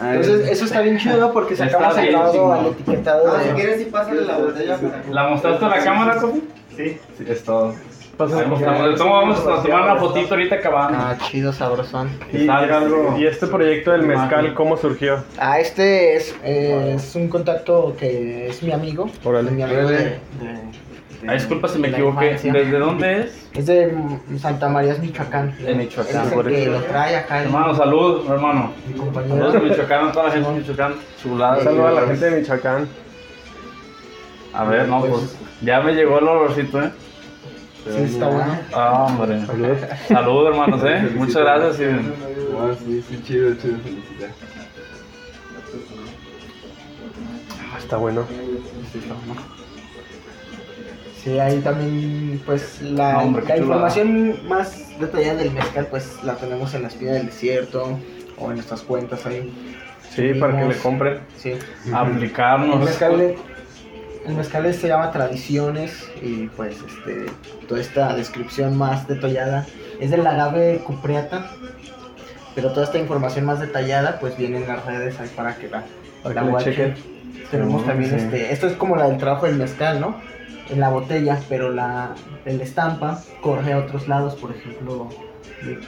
Ah, Entonces, eso está bien chido porque se sacado chingón. al etiquetado Ah, si de. quieres, sí, pásale la botella. ¿La mostraste a la cámara, Cofi? Sí. Sí, es todo. Tomo vamos a tomar una fotito ahorita acabando. Ah, chido, sabrosón. Algo. ¿Y este proyecto del mezcal cómo surgió? Ah, este es, eh, es un contacto que es mi amigo. Órale. Mi amigo de. de- de- Ah, disculpa si me equivoqué. infancia. ¿Desde dónde es? Es de Santa María, Michoacán. De Michoacán, es el por que eso. lo trae acá. el- Hermano, salud, hermano. Mi Saludos compañero. de Michoacán, a toda la gente de Michoacán. Chulada. Saludos a la gente de Michoacán. A ver, no, pues ya me llegó el olorcito, ¿eh? Sí, está bueno. Ah, hombre. Salud, hermanos, ¿eh? Muchas gracias. y- Ah, sí, sí, chido, chido. felicidad. Ah, Está bueno. Sí, ahí también, pues, la, No, hombre, qué la chulada. información más detallada del mezcal, pues, la tenemos en la espina del desierto o en nuestras cuentas ahí. Sí, para que le compren. Sí. El Aplicarnos. mezcal, el mezcal se llama Tradiciones y, pues, este, toda esta descripción más detallada es del agave cupreata, pero toda esta información más detallada, pues, viene en las redes ahí para que la, Para la que. Tenemos Ah, también sí. este, esto es como la del trabajo del mezcal, ¿no? En la botella, pero la, la estampa corre a otros lados, por ejemplo,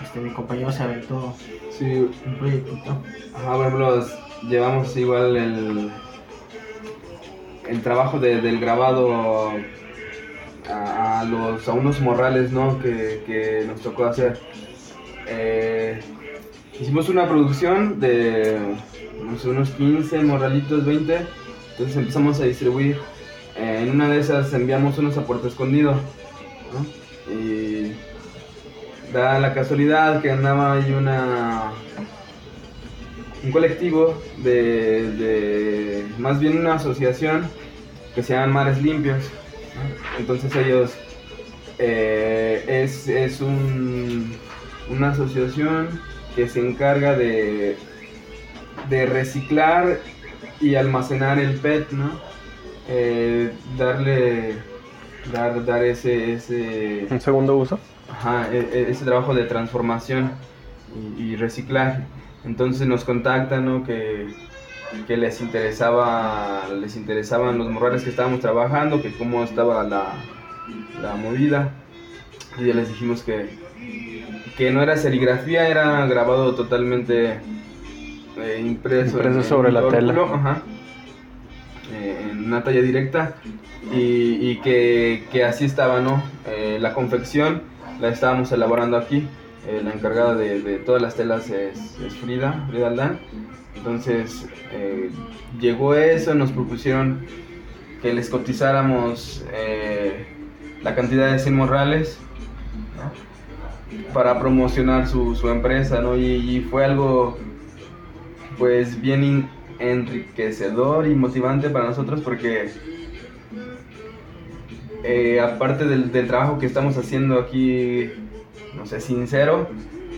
este, mi compañero se aventó Sí, un proyectito. Ajá, por ejemplo, llevamos igual el, el trabajo de- del grabado a, a los, a unos morrales, ¿no? Que, que nos tocó hacer. Eh, hicimos una producción de no sé, unos 15 morralitos, 20. Entonces empezamos a distribuir. Eh, en una de esas enviamos unos a Puerto Escondido. Y da la casualidad que andaba ahí una un colectivo de, de- más bien una asociación que se llama Mares Limpios. Entonces ellos eh, es, es un- una asociación que se encarga de, de reciclar y almacenar el PET, ¿no? Eh, darle dar, dar ese, ese Un segundo uso. Ajá, e- e- ese trabajo de transformación y, y reciclaje. Entonces nos contactan, ¿no? Que, que les interesaba, les interesaban los morrales que estábamos trabajando, que cómo estaba la, la movida. Y ya les dijimos que, que no era serigrafía, era grabado totalmente eh, impreso. Impreso en- sobre en la tela. Ajá. Una talla directa y, que, así estaba, ¿no? Eh, la confección la estábamos elaborando aquí. Eh, la encargada de, todas las telas es, Frida, Frida Aldán. Entonces eh, llegó eso, nos propusieron que les cotizáramos la cantidad de 100 morrales para promocionar su, empresa, ¿no? Y, fue algo pues bien enriquecedor y motivante para nosotros porque eh, aparte del, trabajo que estamos haciendo aquí, no sé, sincero,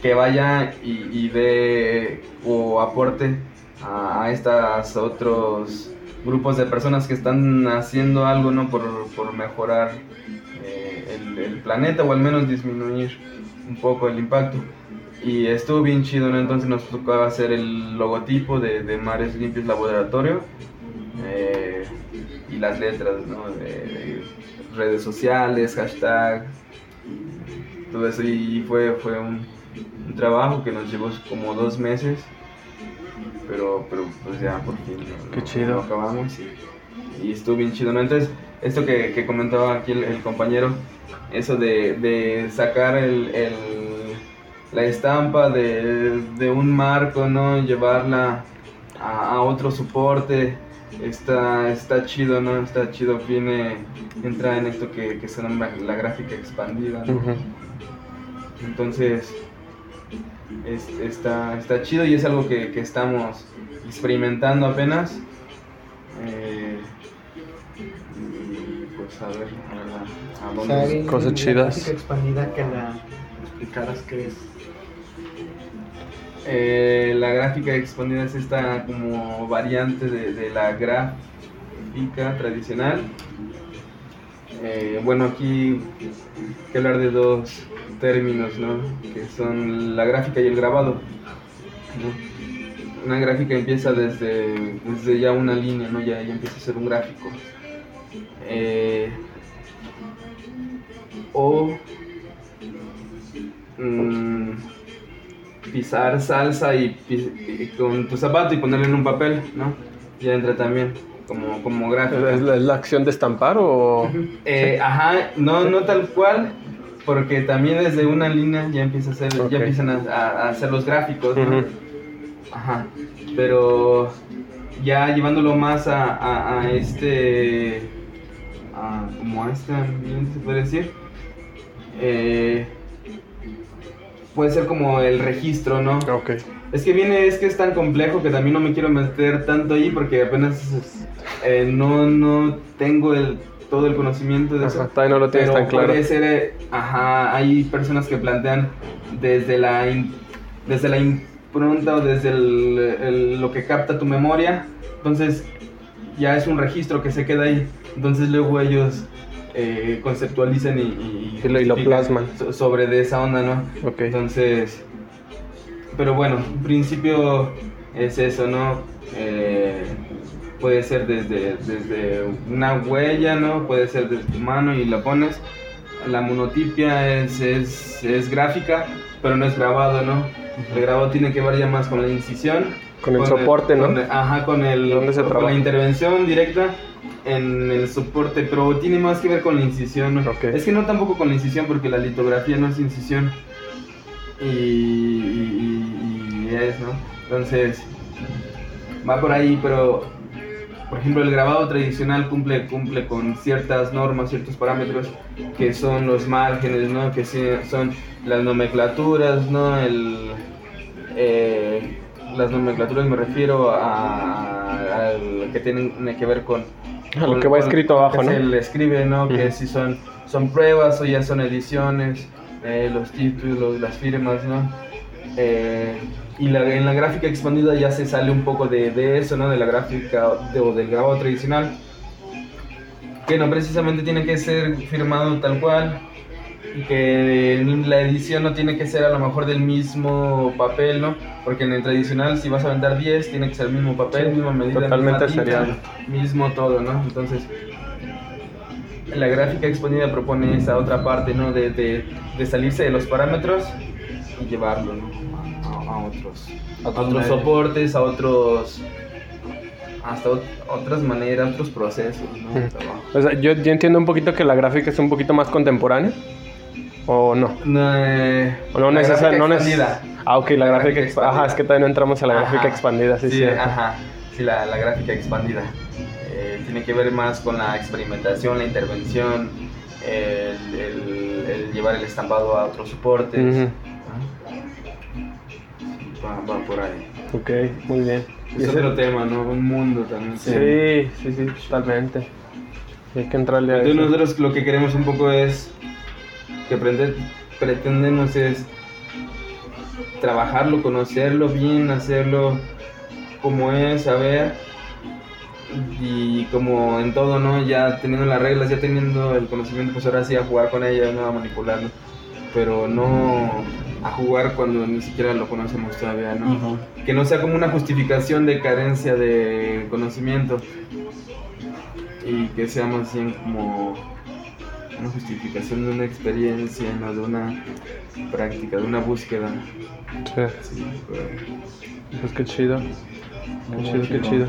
que vaya y, dé o aporte a, estos otros grupos de personas que están haciendo algo ¿no? por, mejorar eh, el planeta o al menos disminuir un poco el impacto. Y estuvo bien chido, ¿no? Entonces nos tocó hacer el logotipo de, de Mares Limpios Laboratorio eh, y las letras, ¿no? De, de redes sociales, hashtag, todo eso. Y fue, fue un, un trabajo que nos llevó como dos meses, pero, pero pues ya por fin lo- Qué chido. lo acabamos y, y estuvo bien chido, ¿no? Entonces, esto que, que comentaba aquí el, el compañero, eso de, de sacar el, el- la estampa de, de un marco, ¿no? Llevarla a, a otro soporte, está, está chido, ¿no? Está chido, viene, entra en esto que, que se llama la gráfica expandida, ¿no? Entonces, es- está, está chido y es algo que, que estamos experimentando apenas. Eh, y pues a ver, a ver a- dónde Cosas la chidas. gráfica expandida que la explicaras que es. Eh, la gráfica expandida es esta como variante de, la gráfica tradicional. Eh, bueno, aquí hay que hablar de dos términos, ¿no? Que son la gráfica y el grabado. Una gráfica empieza desde, desde ya una línea, ¿no? Ya, ya empieza a ser un gráfico. Eh, o mm, pisar salsa y, con tu zapato y ponerlo en un papel, ¿no? Ya entra también como, como gráfico. ¿Es la, acción de estampar o...? Eh, ajá, no, no tal cual, porque también desde una línea ya empieza a hacer, ya empiezan a, hacer los gráficos, ¿no? Ajá, pero ya llevándolo más a, a- a este, a- como a este ambiente se puede decir, eh, puede ser como el registro, ¿no? Ok. Es que viene, es que es tan complejo que también no me quiero meter tanto ahí porque apenas eh, no, no tengo el, todo el conocimiento de Ajá, eso. no lo tienes Pero tan claro. puede ser, eh, ajá, hay personas que plantean desde la, in- desde la impronta o desde el- el- lo que capta tu memoria. Entonces ya es un registro que se queda ahí. Entonces luego ellos eh, conceptualizan y, y, lo- y lo plasman. so- sobre de esa onda, ¿no? Ok. Entonces, pero bueno, en principio es eso, ¿no? Eh, puede ser desde, desde una huella, ¿no? Puede ser desde tu mano y la pones. La monotipia es, es, es gráfica, pero no es grabado, ¿no? El grabado tiene que ver ya más con la incisión. Con el soporte, ¿no? con el- ajá, con, el, ¿Dónde se con la intervención directa en el soporte, pero tiene más que ver con la incisión. ¿no? Ok. Es que no tampoco con la incisión, porque la litografía no es incisión. Y, y- y es, ¿no? Entonces, va por ahí, pero, por ejemplo, el grabado tradicional cumple, cumple con ciertas normas, ciertos parámetros, que son los márgenes, ¿no? Que son las nomenclaturas, ¿no? El, eh, las nomenclaturas me refiero a, a- a lo que tienen que ver con A lo que va escrito abajo, que ¿no? Se le escribe, ¿no? Que Ujú. si son, son pruebas o ya son ediciones, eh, los títulos, las firmas, ¿no? Eh, y la, en la gráfica expandida ya se sale un poco de, de eso, ¿no? De la gráfica de- o del grabado tradicional. Que no precisamente tiene que ser firmado tal cual. Que la edición no tiene que ser a lo mejor del mismo papel, ¿no? Porque en el tradicional, si vas a vender 10, tiene que ser el mismo papel, Sí, misma medida, totalmente misma tinta, mismo todo, ¿no? Entonces, la gráfica expandida propone esa otra parte, ¿no? De, de, de salirse de los parámetros y llevarlo, ¿no? A, a otros, a otros soportes, a otros, hasta ot- otras maneras, otros procesos, ¿no? O sea, yo, yo entiendo un poquito que la gráfica es un poquito más contemporánea. ¿O no? No, eh, no la necesariamente. gráfica No neces- expandida. Ah, ok, la, La gráfica gráfica expandida. Ajá, es que todavía no entramos a la gráfica Ajá. expandida, sí, Sí, sí. ajá. Sí, la, la gráfica expandida. Eh, tiene que ver más con la experimentación, la intervención, el, el- el llevar el estampado a otros soportes. Ujú. Va, va por ahí. Ok, muy bien. Es ese- otro tema, ¿no? Un mundo también. Sí, sí, sí, totalmente. Y hay que entrarle a Entonces eso. nosotros lo que queremos un poco es, que prende- pretendemos es trabajarlo, conocerlo bien, hacerlo como es, saber, y como en todo, ¿no? Ya teniendo las reglas, ya teniendo el conocimiento, pues ahora sí a jugar con ellas, ¿no? A manipularlo, pero no a jugar cuando ni siquiera lo conocemos todavía, ¿no? Que no sea como una justificación de carencia de conocimiento y que sea más bien como una justificación de una experiencia, no de una práctica, de una búsqueda. Sí, Sí, pero- pues qué chido. Qué Muy chido, qué chido. chido.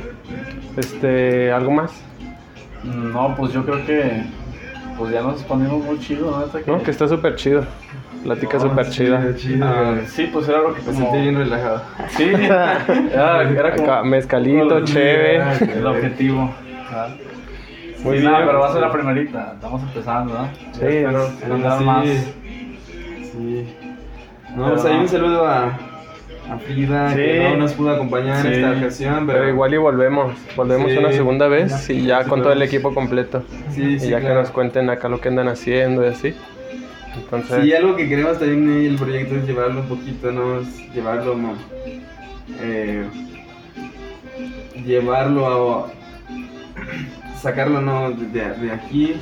Este, ¿algo más? No, pues yo creo que pues ya nos expandimos muy chido, ¿no? Hasta No, que está súper chido. Plática No, súper sí, chida. chido. Ah, sí, pues era lo que Me como... sentí bien relajado. Sí, era, era como... Acá, mezcalito, era El objetivo. Muy Sí, bien. nada, pero va a ser la primerita. Estamos empezando, ¿no? Sí, Espero sí, más. Sí. No, Pero pues un saludo a, a Frida, que no nos pudo acompañar en esta ocasión, pero, Pero igual y volvemos. Volvemos Sí. una segunda vez y ya Sí, con todo el vamos. equipo completo. Sí, sí, y ya que nos cuenten acá lo que andan haciendo y así. Entonces, Sí, algo que queremos también en el proyecto es llevarlo un poquito, ¿no? Es llevarlo, ¿no? Eh, llevarlo a, sacarlo no de, de aquí.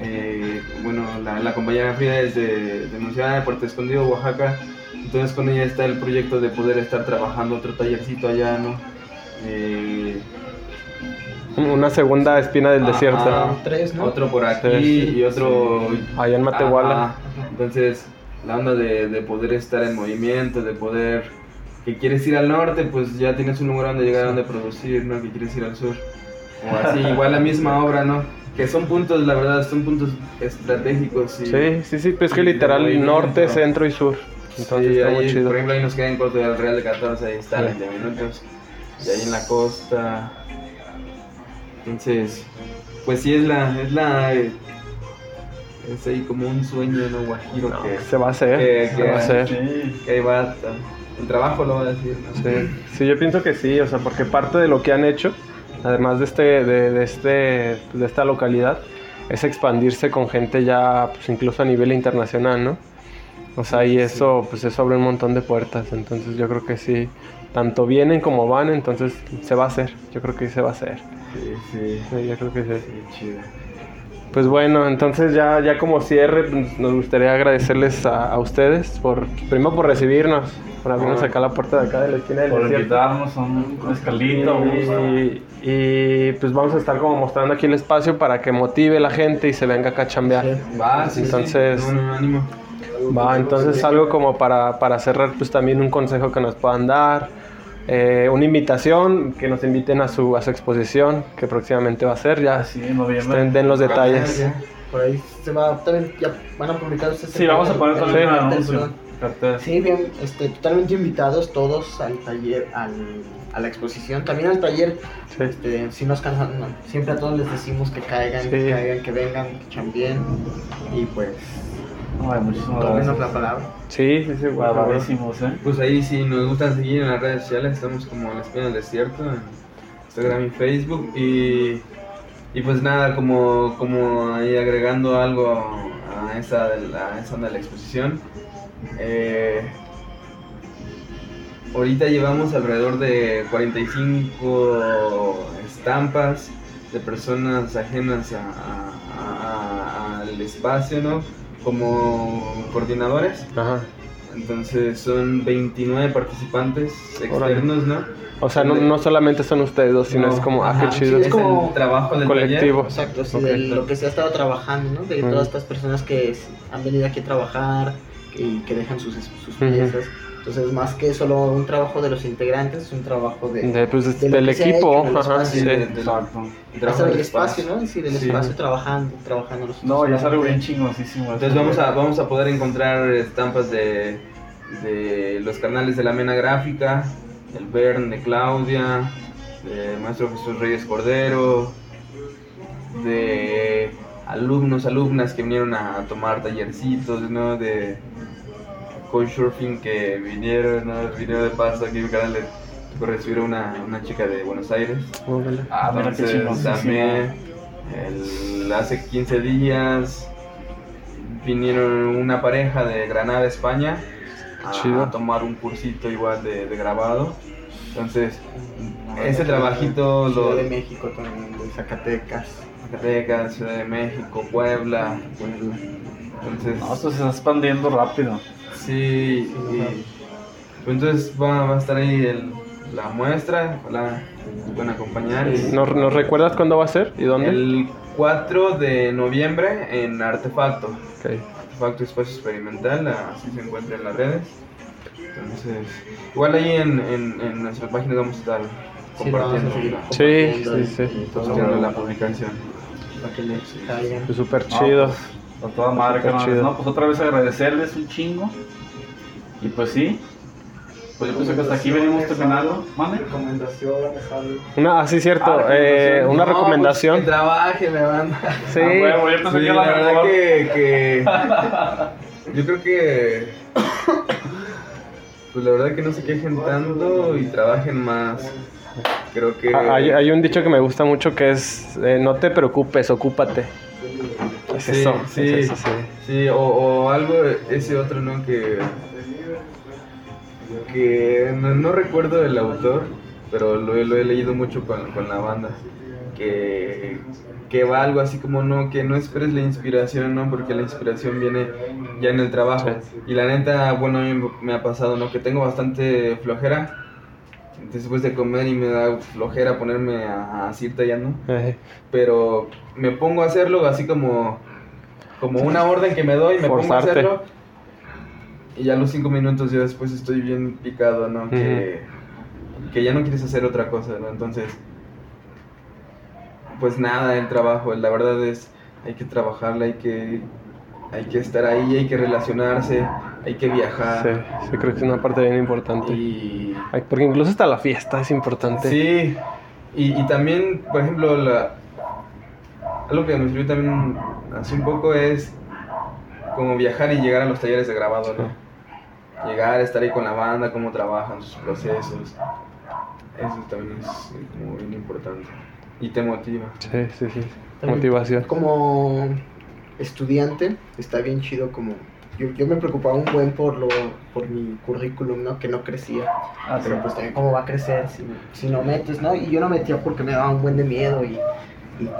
Eh, bueno, la, la compañera Frida es de, de de Puerto Escondido, Oaxaca. Entonces con ella está el proyecto de poder estar trabajando otro tallercito allá, ¿no? Eh, Una segunda espina del Ajá. desierto. Tres, ¿no? Otro por aquí Sí. y otro Allá en Matehuala. Ajá. Entonces, la onda de, de poder estar en movimiento, de poder que quieres ir al norte, pues ya tienes un lugar donde llegar, donde producir, ¿no? Que quieres ir al sur. O así, igual la misma obra, ¿no? Que son puntos, la verdad, son puntos estratégicos. Y, Sí, sí, sí, pues que literal norte, centro y sur. Entonces Sí, está ahí, muy chido. Por ejemplo, ahí nos queda en corto del Real de 14, ahí está, Sí. 20 minutos. Y ahí en la costa. Entonces, pues sí, es la. Es la eh, es ahí como un sueño, ¿no? Guajiro No, que, se va a hacer, que- se va a hacer. Sí. que ahí va. El trabajo lo va a decir, ¿no? Sí, sí, yo pienso que sí, o sea, porque parte de lo que han hecho, además de este, de, de este, de esta localidad, es expandirse con gente ya, pues incluso a nivel internacional, ¿no? O sea, y eso, pues eso abre un montón de puertas, entonces yo creo que sí, tanto vienen como van, entonces se va a hacer, yo creo que se va a hacer, Sí, sí. Sí, yo creo que sí. Sí, chido. Pues bueno, entonces ya, ya como cierre, pues, nos gustaría agradecerles a, a ustedes por, primero por recibirnos, por abrirnos acá la puerta de acá de la esquina del Por desierto. invitarnos a un escalito. Y, y, pues vamos a estar como mostrando aquí el espacio para que motive la gente y se venga acá a chambear. Va, sí, Entonces- sí. No, no, ánimo. Va, entonces algo como para, para cerrar, pues también un consejo que nos puedan dar, eh, una invitación, que nos inviten a su, a su exposición, que próximamente va a ser, ya Sí, en noviembre. estén- den los detalles. Por ahí se va, también ya van a publicar ustedes. Sí, vamos a poner el- también el Sí, bien, este, totalmente invitados todos al taller, al, a la exposición, también al taller. Sí. Este, si nos cansan, no, siempre a todos les decimos que caigan, Sí. que caigan, que vengan, que chambien y pues Ay, muchísimas tómenos la palabra. Sí, sí, sí, ¿eh? Pues ahí si nos gustan seguir en las redes sociales, estamos como La Espina del Desierto, en Instagram y Facebook. Y, y pues nada, como, como ahí agregando algo a esa, a esa de la exposición. Eh, ahorita llevamos alrededor de 45 estampas de personas ajenas a- a- a- al espacio, ¿no? Como coordinadores. Ajá. Entonces son 29 participantes externos, ¿no? O sea, no, no solamente son ustedes dos, sino No, es como, ah, qué chido. sí, Es como el trabajo del colectivo. Exacto, sí, de lo que se ha estado trabajando, ¿no? De todas estas personas que han venido aquí a trabajar y que dejan sus, sus piezas. Entonces, más que solo un trabajo de los integrantes, es un trabajo de... De, pues, de del equipo, hecho ajá, espacio. sí. del- el el espacio, ¿no? Sí. trabajando, trabajando. No, ya es algo bien chingosísimo. Entonces vamos a, vamos a poder encontrar estampas de, de los canales de la Mena Gráfica, el Bern de Claudia, de Maestro Jesús Reyes Cordero, de alumnos, alumnas que vinieron a tomar tallercitos, ¿no? De Couchsurfing que vinieron, ¿no? Vinieron de paso aquí en canal le tocó recibir a una, una chica de Buenos Aires. Órale. Ah, Entonces, chingosísimo. también el- hace 15 días vinieron una pareja de Granada, España, a, tomar un cursito igual de, de grabado. Entonces, ese trabajito lo de México también, de Zacatecas. Zacatecas, Ciudad de México, Puebla. Puebla. Entonces, No, esto se está expandiendo rápido. sí, y- pues entonces va, va a estar ahí el- la muestra, ojalá nos puedan acompañar. y- ¿Nos, nos recuerdas cuándo va a ser y dónde? El 4 de noviembre en Artefacto. Artefacto Espacio Experimental, así se encuentra en las redes. Entonces, igual ahí en, en, en nuestra página vamos a estar Sí, compartiendo, la- Sí, compartiendo sí, sí. y posteando la publicación. Para que le caigan. Pues súper chido. pues, A toda madre. No, pues otra vez agradecerles un chingo. Y pues sí. Pues yo pienso que hasta aquí venimos terminando. Mande. Recomendaciones, algo. Una, ah, sí, cierto. Ah, eh, recomendación. una No, recomendación. Pues, que trabaje, me banda. Sí. Ah, huevo, yo pensé Sí, que la la verdad mejor. que, que- Yo creo que. Pues la verdad que no se quejen tanto y trabajen más. Creo que. Ah, Hay, hay un dicho que me gusta mucho que es, eh, no te preocupes, ocúpate. Es Sí, eso, sí. es eso, sí. Sí, o, o algo, ese otro, ¿no? Que, que no, no recuerdo el autor, pero lo, he- lo he leído mucho con, con la banda. que, que va algo así como no, que no esperes la inspiración, ¿no? Porque la inspiración viene ya en el trabajo. Y la neta, bueno, a mí me ha pasado, ¿no? Que tengo bastante flojera después de comer y me da flojera ponerme a, a seguir tallando. Pero me pongo a hacerlo así como, como una orden que me doy, me pongo a hacerlo. Y ya a los cinco minutos yo después estoy bien picado, ¿no? Que, que ya no quieres hacer otra cosa, ¿no? Entonces, pues nada, el trabajo, la verdad es, hay que trabajarla, hay que, hay que estar ahí, hay que relacionarse, hay que sí, viajar. sí, creo que es una parte bien importante. Y, Ay, Porque incluso hasta la fiesta es importante. Sí, y, y también, por ejemplo, la, algo que me sirvió también hace un poco es como viajar y llegar a los talleres de grabado, ¿no? Llegar, estar ahí con la banda, cómo trabajan sus procesos. Eso también es como bien importante. Y te motiva. Sí, sí, sí. También Motivación. Como estudiante, está bien chido como... Yo, yo me preocupaba un buen por lo por mi currículum, ¿no? Que no crecía. Ah, sí. Pero pues también cómo va a crecer si, si no metes, ¿no? Y yo no metía porque me daba un buen de miedo y...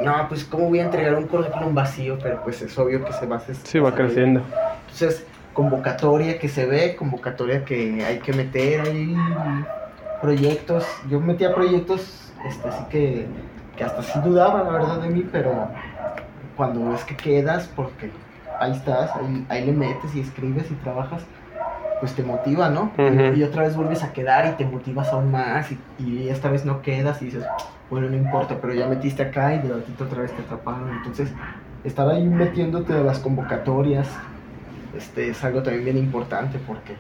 no, pues cómo voy a entregar un currículum vacío, pero pues es obvio que se va a. Sí, va creciendo. Entonces, convocatoria que se ve, convocatoria que hay que meter ahí, proyectos. Yo metía proyectos, este, así que, que hasta sí dudaba, la verdad, de mí, pero cuando ves que quedas, porque ahí estás, ahí, ahí le metes y escribes y trabajas, pues te motiva, ¿no? Ujú. Y otra vez vuelves a quedar y te motivas aún más y, y esta vez no quedas y dices, bueno, no importa, pero ya metiste acá y de ratito otra vez te atraparon. Entonces, estar ahí metiéndote a las convocatorias, este, es algo también bien importante porque,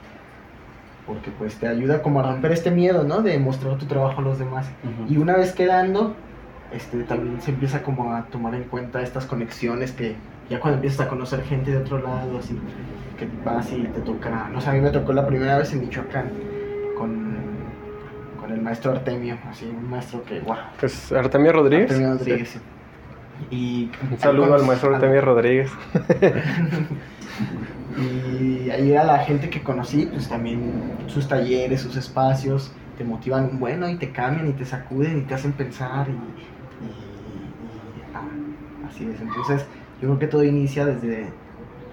porque pues te ayuda como a romper este miedo, ¿no? De mostrar tu trabajo a los demás. Ujú. Y una vez quedando, este, también se empieza como a tomar en cuenta estas conexiones que ya cuando empiezas a conocer gente de otro lado, así, que vas y te toca, no sé, a mí me tocó la primera vez en Michoacán con, con el maestro Artemio, así, un maestro que, guau. Pues Artemio Rodríguez. Artemio Rodríguez, sí. Y Un saludo al maestro Artemio Rodríguez. Y ahí era la gente que conocí, pues también sus talleres, sus espacios, te motivan un bueno y te cambian y te sacuden y te hacen pensar y, así es. Entonces yo creo que todo inicia desde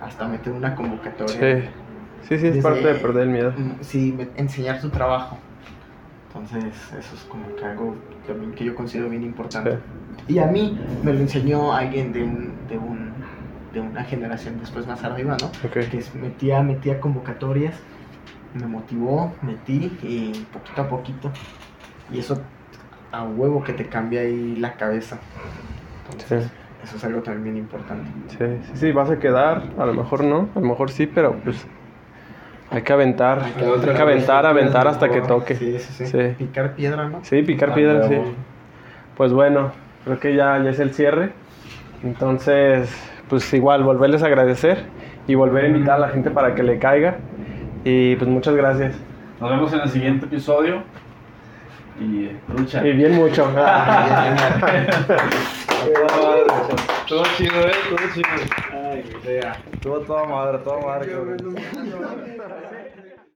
hasta meter una convocatoria. Sí. Sí, sí, es Desde- parte de perder el miedo. Sí, enseñar tu trabajo. Entonces eso es como que algo también que yo considero bien importante. Y a mí me lo enseñó alguien de un, de un, de una generación después más arriba, ¿no? Ok. que metía, metía convocatorias, me motivó, metí y poquito a poquito. Y eso a huevo que te cambia ahí la cabeza. Entonces, Sí. Eso es algo también importante. Sí, sí, sí, vas a quedar, a lo mejor no, a lo mejor sí, pero pues hay que aventar, hay que aventar, aventar hasta que toque. Sí, sí, sí. Sí. Picar piedra, ¿no? Sí, picar Ah, piedra, sí. Pues bueno, creo que ya, ya es el cierre. Entonces, pues igual, volverles a agradecer y volver a invitar a la gente para que le caiga. Y pues muchas gracias. Nos vemos en el siguiente episodio. Y bien mucho. Todo chido, ¿eh? Todo chido. Ay, Estuvo toda madre, toda madre.